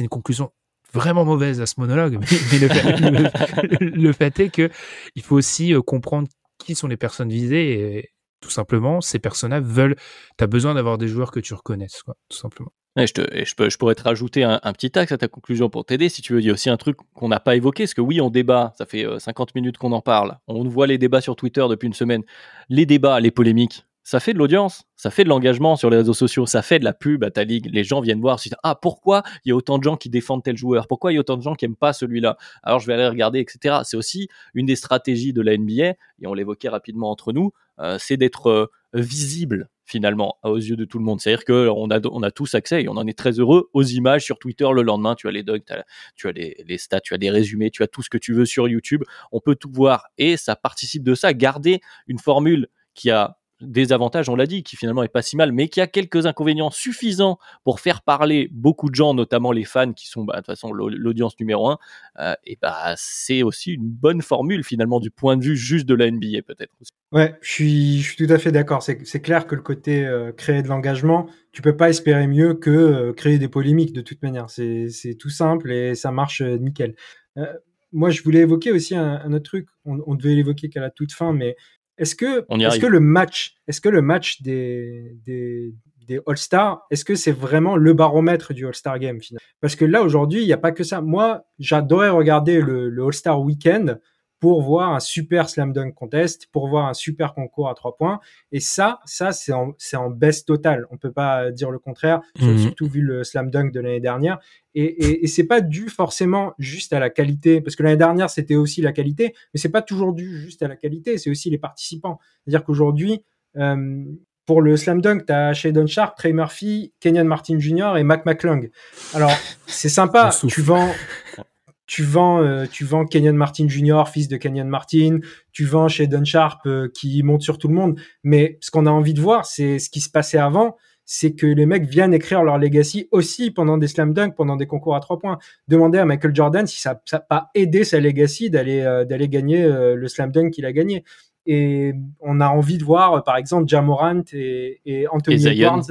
une conclusion vraiment mauvaise à ce monologue, mais, le, fait, est que il faut aussi comprendre qui sont les personnes visées et tout simplement, ces personnes-là veulent, tu as besoin d'avoir des joueurs que tu reconnaisses, quoi, tout simplement. Je, peux, je, pourrais te rajouter un, petit axe à ta conclusion pour t'aider. Si tu veux, il y a aussi un truc qu'on n'a pas évoqué, parce que oui, on débat, ça fait 50 minutes qu'on en parle, on voit les débats sur Twitter depuis une semaine. Les débats, les polémiques, ça fait de l'audience, ça fait de l'engagement sur les réseaux sociaux, ça fait de la pub à ta ligue. Les gens viennent voir, ah pourquoi il y a autant de gens qui défendent tel joueur, pourquoi il y a autant de gens qui aiment pas celui-là? Alors je vais aller regarder, etc. C'est aussi une des stratégies de la NBA et on l'évoquait rapidement entre nous, euh, c'est d'être euh, visible finalement aux yeux de tout le monde. C'est-à-dire qu'on a, on a tous accès et on en est très heureux aux images sur Twitter le lendemain. Tu as les dogs, tu as les, stats, tu as des résumés, tu as tout ce que tu veux sur YouTube. On peut tout voir et ça participe de ça. Garder une formule qui a des avantages, on l'a dit, qui finalement est pas si mal, mais qui a quelques inconvénients suffisants pour faire parler beaucoup de gens, notamment les fans qui sont bah, de toute façon l'audience numéro un. Euh, et bah c'est aussi une bonne formule finalement du point de vue juste de la NBA peut-être. Ouais, je suis, je suis tout à fait d'accord. C'est clair que le côté euh, créer de l'engagement, tu peux pas espérer mieux que euh, créer des polémiques de toute manière. C'est tout simple et ça marche nickel. moi, je voulais évoquer aussi un, autre truc. On, on devait l'évoquer qu'à la toute fin, mais est-ce que, est que le match, est-ce que le match des, des, des All-Stars, est-ce que c'est vraiment le baromètre du All-Star Game finalement? Parce que là aujourd'hui, il n'y a pas que ça. Moi, j'adorais regarder le, le All-Star Weekend pour voir un super slam dunk contest, pour voir un super concours à trois points. Et ça, ça c'est en, baisse totale. On peut pas dire le contraire, mhm. surtout vu le slam dunk de l'année dernière. Et, et, et c'est pas dû forcément juste à la qualité, parce que l'année dernière c'était aussi la qualité, mais c'est pas toujours dû juste à la qualité, c'est aussi les participants. C'est-à-dire qu'aujourd'hui, euh, pour le slam dunk, tu as Shadon Sharp, Trey Murphy, Kenyon Martin Jr. et Mac McClung. Alors, c'est sympa, tu vends, tu vends, euh, tu vends Kenyon Martin Jr., fils de Kenyon Martin, tu vends chez Sharp euh, qui monte sur tout le monde. Mais ce qu'on a envie de voir, c'est ce qui se passait avant, c'est que les mecs viennent écrire leur legacy aussi pendant des slam dunk, pendant des concours à trois points. Demandez à Michael Jordan si ça n'a pas aidé sa legacy d'aller euh, d'aller gagner le slam dunk qu'il a gagné. Et on a envie de voir, par exemple, Jamorant et, et Anthony Edwards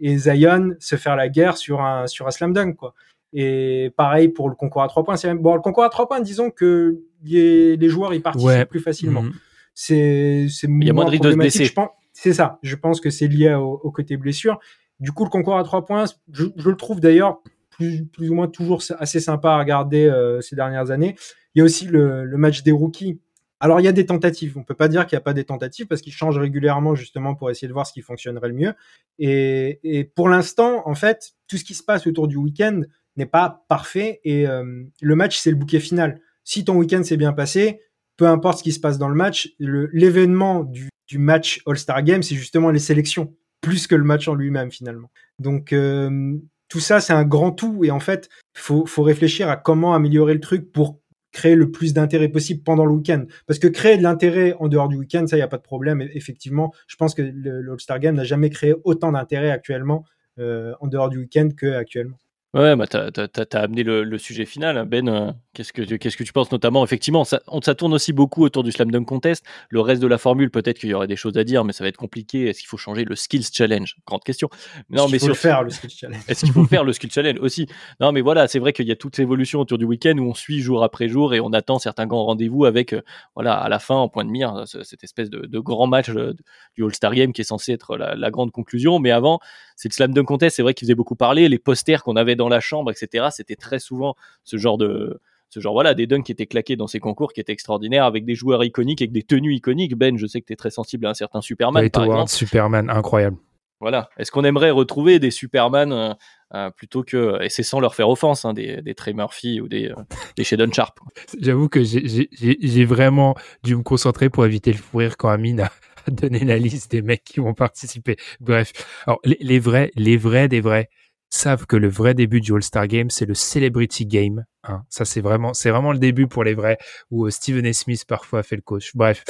et Zion se faire la guerre sur un sur un slam dunk quoi. Et pareil pour le concours à trois points. Même... Bon, le concours à trois points, disons que les, les joueurs y participent plus facilement. Mhm. C'est, Il y a moins de risque de se blesser. C'est ça. Je pense que c'est lié au, côté blessure. Du coup, le concours à trois points, je, je le trouve d'ailleurs plus, plus, ou moins toujours assez sympa à regarder euh, ces dernières années. Il y a aussi le, le, match des rookies. Alors, il y a des tentatives. On peut pas dire qu'il n'y a pas des tentatives parce qu'ils changent régulièrement justement pour essayer de voir ce qui fonctionnerait le mieux. Et, et pour l'instant, en fait, tout ce qui se passe autour du week-end, n'est pas parfait et euh, le match c'est le bouquet final. Si ton week-end s'est bien passé, peu importe ce qui se passe dans le match, l'événement du, match All-Star Game c'est justement les sélections plus que le match en lui-même finalement. Donc euh, tout ça c'est un grand tout et en fait faut faut réfléchir à comment améliorer le truc pour créer le plus d'intérêt possible pendant le week-end. Parce que créer de l'intérêt en dehors du week-end, ça, il n'y a pas de problème. effectivement, je pense que le, All-Star Game n'a jamais créé autant d'intérêt actuellement euh, en dehors du week-end qu'actuellement. Ouais, bah t'as, as, amené le, sujet final, hein. Ben. Euh, qu'est-ce que qu'est-ce que tu penses notamment? Effectivement, ça, on, ça tourne aussi beaucoup autour du slam dunk contest. Le reste de la formule, peut-être qu'il y aurait des choses à dire, mais ça va être compliqué. Est-ce qu'il faut changer le skills challenge? Grande question. Non, mais faut faire le skills challenge? Est-ce qu'il faut faire le skills challenge aussi? Non, mais voilà, c'est vrai qu'il y a toute l'évolution autour du week-end où on suit jour après jour et on attend certains grands rendez-vous avec, euh, voilà, à la fin en point de mire, cette espèce de, grand match euh, du All-Star Game qui est censé être la, la grande conclusion. Mais avant, c'est le slam dunk contest. C'est vrai qu'il faisait beaucoup parler. Les posters qu'on avait dans la chambre, etc c'était très souvent ce genre de ce genre voilà des dunks qui étaient claqués dans ces concours qui étaient extraordinaires avec des joueurs iconiques avec des tenues iconiques. Ben je sais que tu es très sensible à un certain Superman par exemple. Superman incroyable. Voilà. Est-ce qu'on aimerait retrouver des Superman euh, euh, plutôt que et c'est sans leur faire offense hein, des, des Trey Murphy ou des, euh, des Shadon Sharp j'avoue que j'ai vraiment dû me concentrer pour éviter le fou rire quand Amine a donné la liste des mecs qui vont participer. Bref. Alors les, les vrais les vrais des vrais savent que le vrai début du All-Star Game, c'est le Celebrity Game. Hein. Ça, c'est vraiment, c'est vraiment le début pour les vrais, où euh, Stephen A. Smith parfois fait le coach. Bref.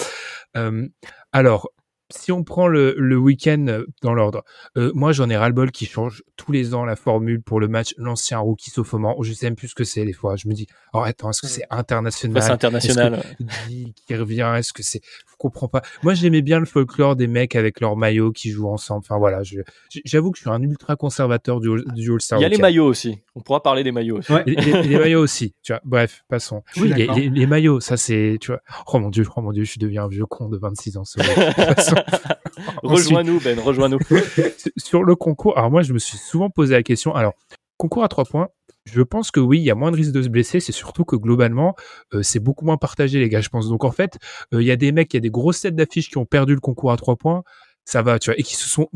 Euh, alors, si on prend le, le week-end euh, dans l'ordre, euh, moi j'en ai ras-le-bol qui change tous les ans la formule pour le match l'ancien rookie sauf au moment. Je sais même plus ce que c'est des fois. Je me dis, oh attends, est-ce que c'est international? C'est international. Est-ce que qui revient Est-ce que c'est Je comprends pas. Moi j'aimais bien le folklore des mecs avec leurs maillots qui jouent ensemble. Enfin voilà, je- j'avoue que je suis un ultra conservateur du, du All-Star Il y a les maillots aussi. On pourra parler des maillots aussi. Ouais. Les, les maillots aussi, tu vois. Bref, passons. Oui, les maillots, ça c'est, tu vois. Oh mon dieu, oh mon dieu, je deviens un vieux con de 26 ans. ce Rejoins-nous, Ben, rejoins-nous. Sur le concours, alors moi je me suis souvent posé la question. Alors, concours à trois points. Je pense que oui, il y a moins de risques de se blesser. C'est surtout que globalement, euh, c'est beaucoup moins partagé, les gars. Je pense. Donc en fait, euh, il y a des mecs, il y a des grosses têtes d'affiches qui ont perdu le concours à trois points. Ça va, tu vois, et qui se sont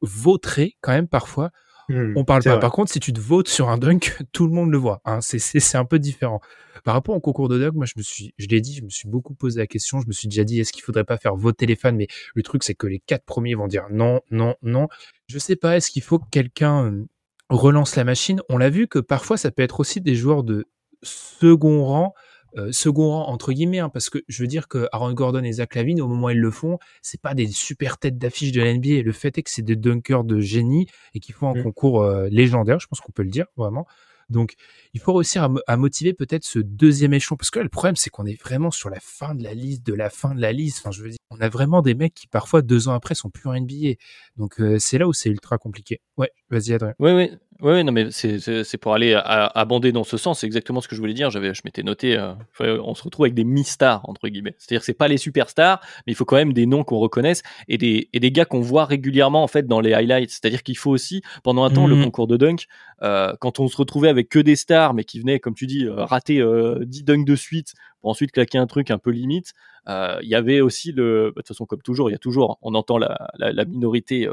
vautrés quand même parfois. Hmm, On parle pas. vrai. Par contre, si tu te votes sur un dunk, tout le monde le voit. Hein. C'est un peu différent. Par rapport au concours de dunk, moi, je me suis, je l'ai dit, je me suis beaucoup posé la question. Je me suis déjà dit, est-ce qu'il faudrait pas faire voter les fans? Mais le truc, c'est que les quatre premiers vont dire non, non, non. Je sais pas. Est-ce qu'il faut que quelqu'un euh, relance la machine? On l'a vu que parfois, ça peut être aussi des joueurs de second rang. Euh, second rang entre guillemets hein, parce que je veux dire que Aaron Gordon et Zach Lavine au moment où ils le font c'est pas des super têtes d'affiche de la NBA le fait est que c'est des dunkers de génie et qui font un Mm. concours euh, légendaire, je pense qu'on peut le dire vraiment. Donc, il faut réussir à motiver peut-être ce deuxième échelon, parce que là, le problème, c'est qu'on est vraiment sur la fin de la liste, de la fin de la liste. Enfin, je veux dire, on a vraiment des mecs qui parfois deux ans après sont plus en NBA. Donc, euh, c'est là où c'est ultra compliqué. Ouais, vas-y Adrien. Oui, oui, oui, non, mais c'est- pour aller à- abonder dans ce sens. C'est exactement ce que je voulais dire. J'avais, je m'étais noté. euh, on se retrouve avec des mi-stars entre guillemets. C'est-à-dire que c'est pas les superstars, mais il faut quand même des noms qu'on reconnaisse et des et des gars qu'on voit régulièrement en fait dans les highlights. C'est-à-dire qu'il faut aussi pendant un temps le Mhm. concours de dunk, euh, quand on se retrouvait avec que des stars, mais qui venaient, comme tu dis, euh, rater euh, 10 dunks de suite pour ensuite claquer un truc un peu limite. Il y avait aussi le, bah, de toute façon comme toujours, il y a toujours, on entend la, la, la minorité.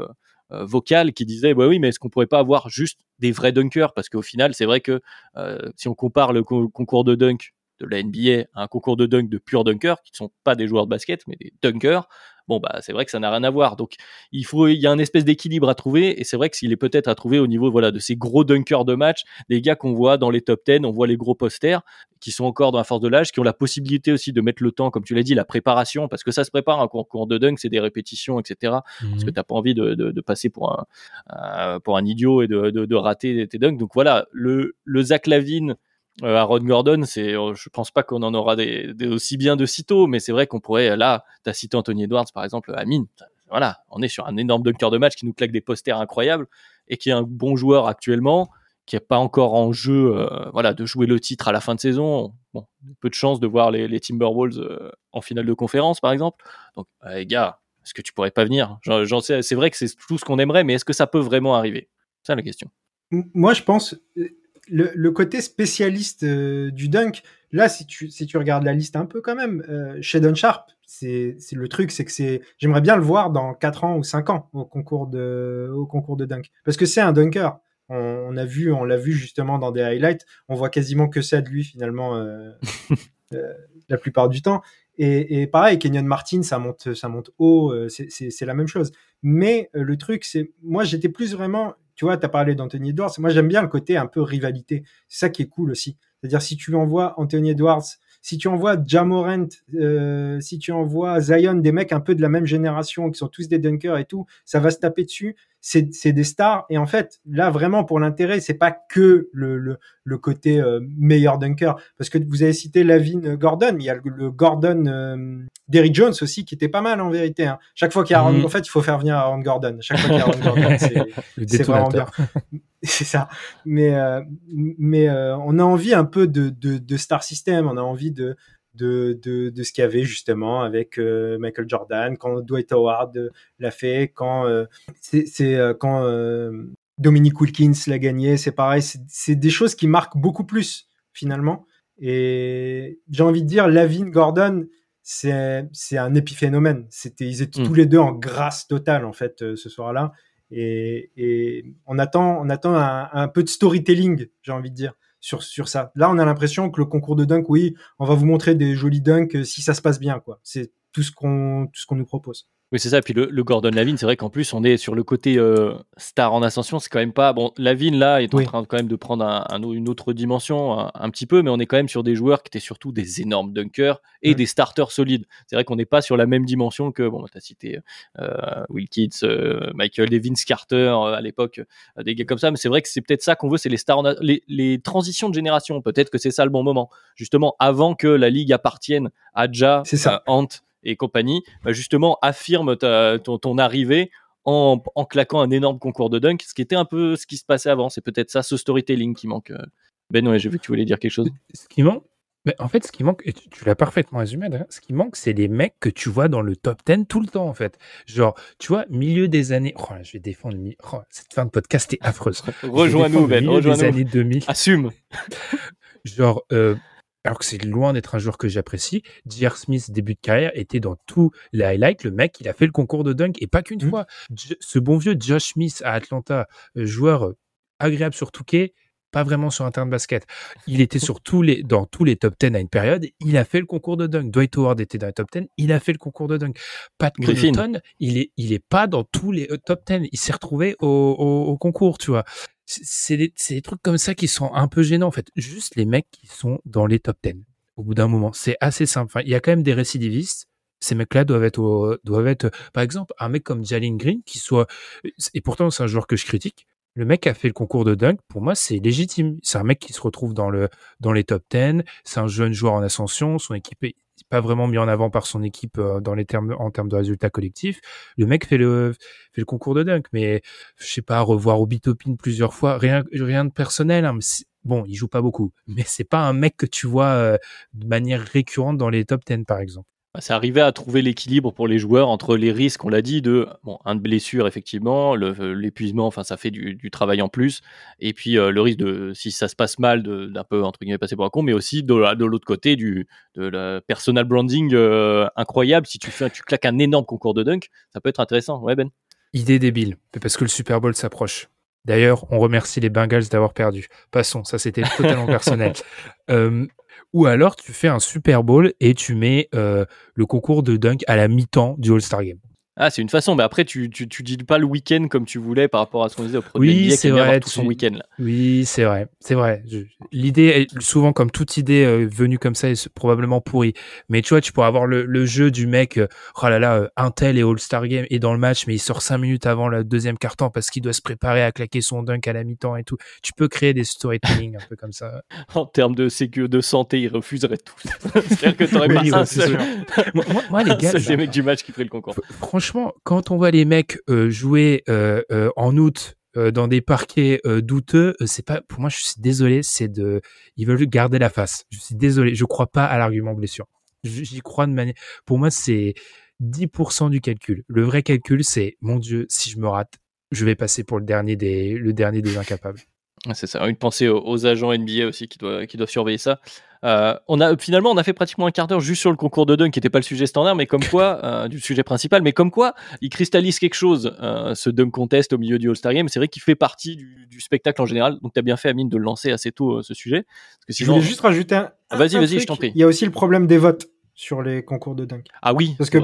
Euh, vocale qui disait bah oui mais est-ce qu'on pourrait pas avoir juste des vrais dunkers? Parce qu'au final c'est vrai que euh, si on compare le co- concours de dunk de la NBA à un concours de dunk de purs dunkers qui ne sont pas des joueurs de basket mais des dunkers bon bah c'est vrai que ça n'a rien à voir. Donc il faut il y a un espèce d'équilibre à trouver et c'est vrai que s'il est peut-être à trouver au niveau voilà de ces gros dunkers de match des gars qu'on voit dans les top 10 on voit les gros posters qui sont encore dans la force de l'âge qui ont la possibilité aussi de mettre le temps comme tu l'as dit la préparation parce que ça se prépare un concours de dunk c'est des répétitions etc parce que t'as pas envie de, de, de passer pour un euh, pour un idiot et de, de, de rater tes dunks. Donc voilà, le, le Zach Lavine, euh, Aaron Gordon, c'est, euh, je pense pas qu'on en aura des, aussi bien de sitôt, mais c'est vrai qu'on pourrait, là, t'as cité Anthony Edwards par exemple, Amine. Voilà, on est sur un énorme dunker de match qui nous claque des posters incroyables et qui est un bon joueur actuellement, qui n'est pas encore en jeu, euh, voilà, de jouer le titre à la fin de saison. Bon, peu de chance de voir les, Timberwolves euh, en finale de conférence, par exemple. Donc, euh, les gars, est-ce que tu pourrais pas venir? J'en sais, c'est vrai que c'est tout ce qu'on aimerait, mais est-ce que ça peut vraiment arriver? C'est la question. Moi, je pense euh, le, le côté spécialiste euh, du dunk. Là, si tu si tu regardes la liste un peu quand même, euh, Shadon Sharp, c'est le truc, c'est que c'est. J'aimerais bien le voir dans 4 ans ou 5 ans au concours de au concours de dunk, parce que c'est un dunker. On, on a vu, on l'a vu justement dans des highlights. On voit quasiment que ça de lui finalement euh, euh, la plupart du temps. Et, et pareil, Kenyon Martin, ça monte, ça monte haut. c'est- la même chose. Mais le truc, c'est moi, j'étais plus vraiment tu vois, tu as parlé d'Anthony Edwards. Moi, j'aime bien le côté un peu rivalité. C'est ça qui est cool aussi. C'est-à-dire, si tu envoies Anthony Edwards, si tu envoies Jamorant, euh, si tu envoies Zion, des mecs un peu de la même génération, qui sont tous des dunkers et tout, ça va se taper dessus. C'est c'est des stars. Et en fait, là, vraiment, pour l'intérêt, c'est pas que le, le, le côté euh, meilleur dunker. Parce que vous avez cité Lavine Gordon, mais il y a le, le Gordon euh, Derrick Jones aussi, qui était pas mal en vérité. Hein. Chaque fois qu'il y a Aaron, Mhm. en fait, il faut faire venir Aaron Gordon. Chaque fois qu'il y a Aaron Gordon, c'est vraiment bien. c'est ça. Mais euh, mais euh, on a envie un peu de, de, de star system. On a envie de de, de, de ce qu'il y avait justement avec euh, Michael Jordan, quand Dwight Howard euh, l'a fait, quand euh, c'est quand Dominic Wilkins l'a gagné. C'est pareil. C'est des choses qui marquent beaucoup plus finalement. Et j'ai envie de dire, Lavine, Gordon, c'est un épiphénomène. C'était ils étaient Mm. tous les deux en grâce totale en fait ce soir-là. Et, et on attend, on attend un, un peu de storytelling, j'ai envie de dire, sur, sur ça. Là, on a l'impression que le concours de dunk, oui, on va vous montrer des jolis dunks euh, si ça se passe bien, quoi. C'est tout ce qu'on, tout ce qu'on nous propose. Oui, c'est ça. Puis le, Gordon Lavine, c'est vrai qu'en plus, on est sur le côté euh, star en ascension. C'est quand même pas. Bon, Lavine, là, est en train quand même de prendre un, une autre dimension un, petit peu, mais on est quand même sur des joueurs qui étaient surtout des énormes dunkers et des starters solides. C'est vrai qu'on n'est pas sur la même dimension que, bon, tu as cité euh, Will Kids, euh, Michael Devins, Carter à l'époque, des gars comme ça, mais c'est vrai que c'est peut-être ça qu'on veut, c'est les stars, les, les, transitions de génération. Peut-être que c'est ça le bon moment. Justement, avant que la ligue appartienne à Ja, à Ant et compagnie, bah, justement affirme ton, arrivée en, claquant un énorme concours de dunk, ce qui était un peu ce qui se passait avant. C'est peut-être ça, ce storytelling qui manque. Euh. Ben ouais, j'ai vu que tu voulais dire quelque chose. Ce qui manque, mais en fait, ce qui manque, et tu, l'as parfaitement résumé, ce qui manque, c'est les mecs que tu vois dans le top 10 tout le temps, en fait. Genre, tu vois, milieu des années. Oh, je vais défendre. Oh, cette fin de podcast est affreuse. rejoins-nous, Ben. Rejoins-nous. années 2000. Assume. Genre, euh, alors que c'est loin d'être un joueur que j'apprécie. J.R. Smith, début de carrière, était dans tous les highlights. Le mec, il a fait le concours de dunk et pas qu'une mmh. fois. ce bon vieux Josh Smith à Atlanta, euh, joueur euh, agréable sur Touquet, pas vraiment sur un terrain de basket. Il était sur tous les, dans tous les top 10 à une période. Il a fait le concours de dunk. Dwight Howard était dans les top 10. Il a fait le concours de dunk. Pat Connaughton, il est, il est pas dans tous les euh, top 10. Il s'est retrouvé au, au, concours, tu vois c'est des, des, trucs comme ça qui sont un peu gênants en fait. Juste les mecs qui sont dans les top 10 au bout d'un moment. C'est assez simple. Enfin, il y a quand même des récidivistes. Ces mecs-là doivent être, doivent être, par exemple, un mec comme Jalen Green qui soit, et pourtant c'est un joueur que je critique. Le mec a fait le concours de dunk. Pour moi, c'est légitime. C'est un mec qui se retrouve dans le, dans les top 10. C'est un jeune joueur en ascension. Son équipe est pas vraiment mis en avant par son équipe euh, dans les termes en termes de résultats collectifs. Le mec fait le fait le concours de dunk, mais je sais pas revoir Obi Topin plusieurs fois, rien rien de personnel. Hein, bon, il joue pas beaucoup, mais c'est pas un mec que tu vois euh, de manière récurrente dans les top 10 par exemple. Bah, c'est arriver à trouver l'équilibre pour les joueurs entre les risques, on l'a dit, de bon, un de blessure effectivement, l'épuisement, enfin ça fait du, travail en plus, et puis euh, le risque de si ça se passe mal d'un peu entre guillemets passer pour un con, mais aussi de, de l'autre côté du de la personal branding euh, incroyable. Si tu fais, tu claques un énorme concours de dunk, ça peut être intéressant, ouais Ben. Idée débile, parce que le Super Bowl s'approche. D'ailleurs, on remercie les Bengals d'avoir perdu. Passons, ça c'était totalement personnel. Euh, ou alors tu fais un Super Bowl et tu mets euh, le concours de dunk à la mi-temps du All-Star Game. Ah, c'est une façon, mais après, tu, tu, tu dis pas le week-end comme tu voulais par rapport à ce qu'on disait au premier Oui, c'est vrai. Tout son week-end là. Oui, c'est vrai, c'est vrai. L'idée, souvent, comme toute idée euh, venue comme ça, est probablement pourrie. Mais tu vois, tu pourrais avoir le, le jeu du mec, euh, oh là là, euh, Intel et All-Star Game est dans le match, mais il sort cinq minutes avant le deuxième carton parce qu'il doit se préparer à claquer son dunk à la mi-temps et tout. Tu peux créer des storytelling un peu comme ça. en termes de sécurité, de santé, ils refuseraient tout. C'est-à-dire que t'aurais pas un seul, moi, moi, les gars, c'est mecs du match qui ferait le concours. Franchement, quand on voit les mecs euh, jouer euh, euh, en août dans des parquets douteux, c'est pas pour moi. Je suis désolé, c'est de, ils veulent garder la face. Je suis désolé, je crois pas à l'argument blessure. J'y crois de manière. Pour moi, c'est 10% du calcul. Le vrai calcul, c'est mon Dieu, si je me rate, je vais passer pour le dernier des, le dernier des incapables. C'est ça, une pensée aux, agents NBA aussi qui doivent, qui doivent surveiller ça. Euh, on a finalement on a fait pratiquement un quart d'heure juste sur le concours de dunk qui n'était pas le sujet standard, mais comme quoi euh, du sujet principal, mais comme quoi il cristallise quelque chose, euh, ce dunk contest au milieu du All-Star Game. C'est vrai qu'il fait partie du, spectacle en général. Donc tu as bien fait Amine de le lancer assez tôt ce sujet. Parce que sinon... Je voulais juste rajouter un. Ah, vas-y, vas-y, je t'en prie. Il y a aussi le problème des votes sur les concours de dunk. Ah oui, parce que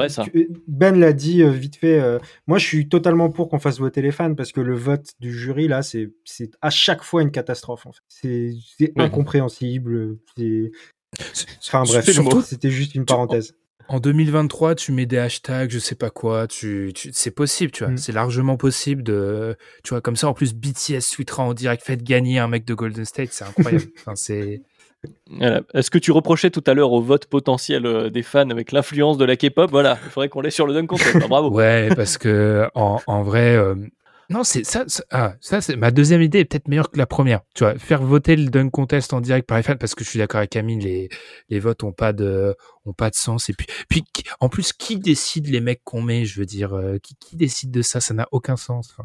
Ben l'a dit vite fait. moi, je suis totalement pour qu'on fasse voter les fans parce que le vote du jury là, c'est à chaque fois une catastrophe. En fait. C'est incompréhensible. C'est Enfin bref, c'était juste une parenthèse. En 2023, tu mets des hashtags, je sais pas quoi, tu, c'est possible, tu vois, mm. c'est largement possible de, tu vois, comme ça, en plus, BTS tweetera en direct, faites gagner un mec de Golden State, c'est incroyable. enfin, c'est. Est-ce que tu reprochais tout à l'heure au vote potentiel euh, des fans avec l'influence de la K-pop? Voilà, il faudrait qu'on l'ait sur le dunk contest. Bah, bravo. Ouais, parce que en, vrai, euh, non, c'est ça. ah, ça c'est ma deuxième idée est peut-être meilleure que la première. Tu vois, faire voter le dunk contest en direct par les fans parce que je suis d'accord avec Camille, les les votes ont pas de pas de sens. Et puis puis en plus, qui décide les mecs qu'on met? Je veux dire, euh, qui, qui décide de ça? Ça n'a aucun sens.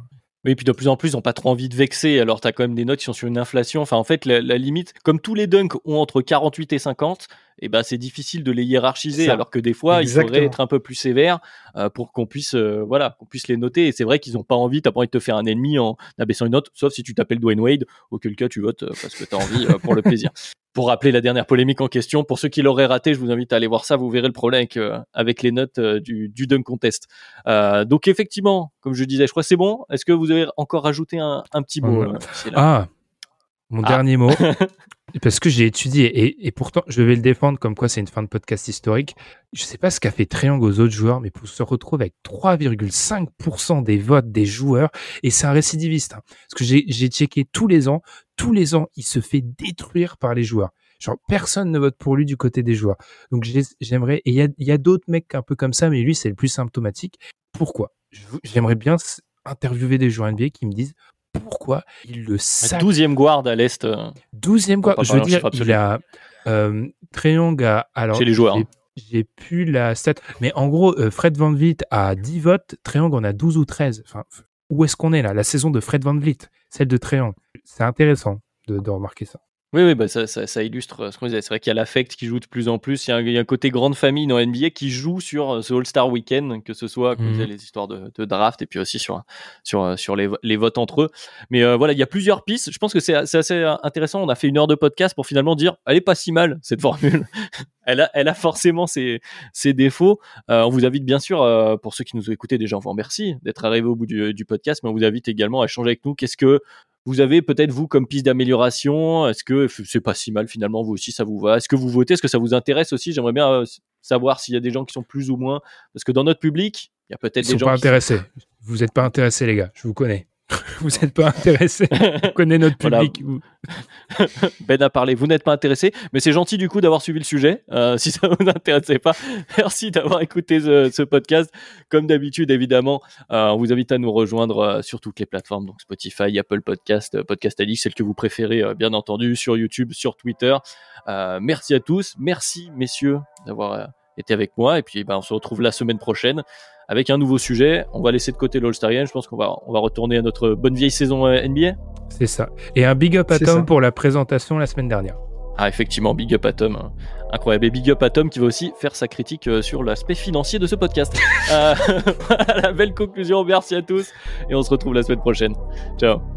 Oui, puis de plus en plus, ils n'ont pas trop envie de vexer. Alors, tu as quand même des notes qui sont sur une inflation. Enfin, en fait, la, limite, comme tous les dunks ont entre 48 et 50, et eh ben, c'est difficile de les hiérarchiser. Alors que des fois, il faudrait être un peu plus sévère euh, pour qu'on puisse, euh, voilà, qu'on puisse les noter. Et c'est vrai qu'ils n'ont pas envie, tu pas envie de te faire un ennemi en abaissant une note, sauf si tu t'appelles Dwayne Wade, auquel cas tu votes euh, parce que tu as envie pour le plaisir. pour rappeler la dernière polémique en question. Pour ceux qui l'auraient raté, je vous invite à aller voir ça. Vous verrez le problème avec, avec les notes du, du dunk contest. Donc effectivement, comme je disais, je crois que c'est bon. Est-ce que vous avez encore rajouté un, un petit mot Ah, mon Ah. dernier mot. Parce que j'ai étudié et, pourtant je vais le défendre comme quoi c'est une fin de podcast historique. Je sais pas ce qu'a fait Triangle aux autres joueurs, mais pour se retrouver avec 3,5% des votes des joueurs et c'est un récidiviste. hein. Parce que j'ai checké tous les ans, tous les ans il se fait détruire par les joueurs. Genre personne ne vote pour lui du côté des joueurs. Donc j'ai- j'aimerais et il y a, y a d'autres mecs un peu comme ça, mais lui c'est le plus symptomatique. Pourquoi? J'aimerais bien interviewer des joueurs NBA qui me disent pourquoi il le sac 12e guard à l'Est euh, 12e Pour quoi. pas Je veux dire, il a euh, a alors Chez les joueurs, j'ai- hein. J'ai plus la stat, mais en gros, euh, Fred Van Vliet a 10 votes, Triangle en a 12 ou 13. Enfin, où est-ce qu'on est là? La saison de Fred Van Vliet, celle de Triangle. C'est intéressant de, de remarquer ça. Oui, oui, bah ça, ça, ça illustre euh, ce qu'on disait. C'est vrai qu'il y a l'affect qui joue de plus en plus. Il y, a un, il y a un côté grande famille dans NBA qui joue sur euh, ce All-Star Weekend, que ce soit, comme je disais, les histoires de, de draft et puis aussi sur, sur, euh, sur les, les votes entre eux. Mais euh, voilà, il y a plusieurs pistes. Je pense que c'est assez intéressant. On a fait une heure de podcast pour finalement dire, elle est pas si mal, cette formule. elle, a, elle a forcément ses, ses défauts. Euh, on vous invite bien sûr, euh, pour ceux qui nous ont écoutés déjà, on vous remercie d'être arrivé au bout du, du podcast, mais on vous invite également à échanger avec nous. Qu'est-ce que vous avez peut-être vous comme piste d'amélioration Est-ce que c'est pas si mal finalement Vous aussi, ça vous va? Est-ce que vous votez? Est-ce que ça vous intéresse aussi? J'aimerais bien euh, savoir s'il y a des gens qui sont plus ou moins. Parce que dans notre public, il y a peut-être des gens pas qui sont- intéressés. Vous êtes pas intéressés, les gars. Je vous connais. vous êtes pas intéressés. Je connais notre public. Vous- Ben a parlé, vous n'êtes pas intéressé, mais c'est gentil du coup d'avoir suivi le sujet. Euh, si ça vous intéressait pas, merci d'avoir écouté ce, ce podcast. Comme d'habitude, évidemment, euh, on vous invite à nous rejoindre euh, sur toutes les plateformes, donc Spotify, Apple Podcast, Podcast Addict, celle que vous préférez, euh, bien entendu, sur YouTube, sur Twitter. Merci à tous, merci messieurs d'avoir été avec moi, et puis ben, on se retrouve la semaine prochaine avec un nouveau sujet. On va laisser de côté l'All-Star Game. Je pense qu'on va, on va retourner à notre bonne vieille saison euh, NBA. C'est ça. Et un big up à Tom ça. pour la présentation la semaine dernière. Ah, effectivement, big up à Tom. hein. Incroyable. Et big up à Tom qui va aussi faire sa critique euh, sur l'aspect financier de ce podcast. Euh, voilà, la belle conclusion. Merci à tous. Et on se retrouve la semaine prochaine. Ciao.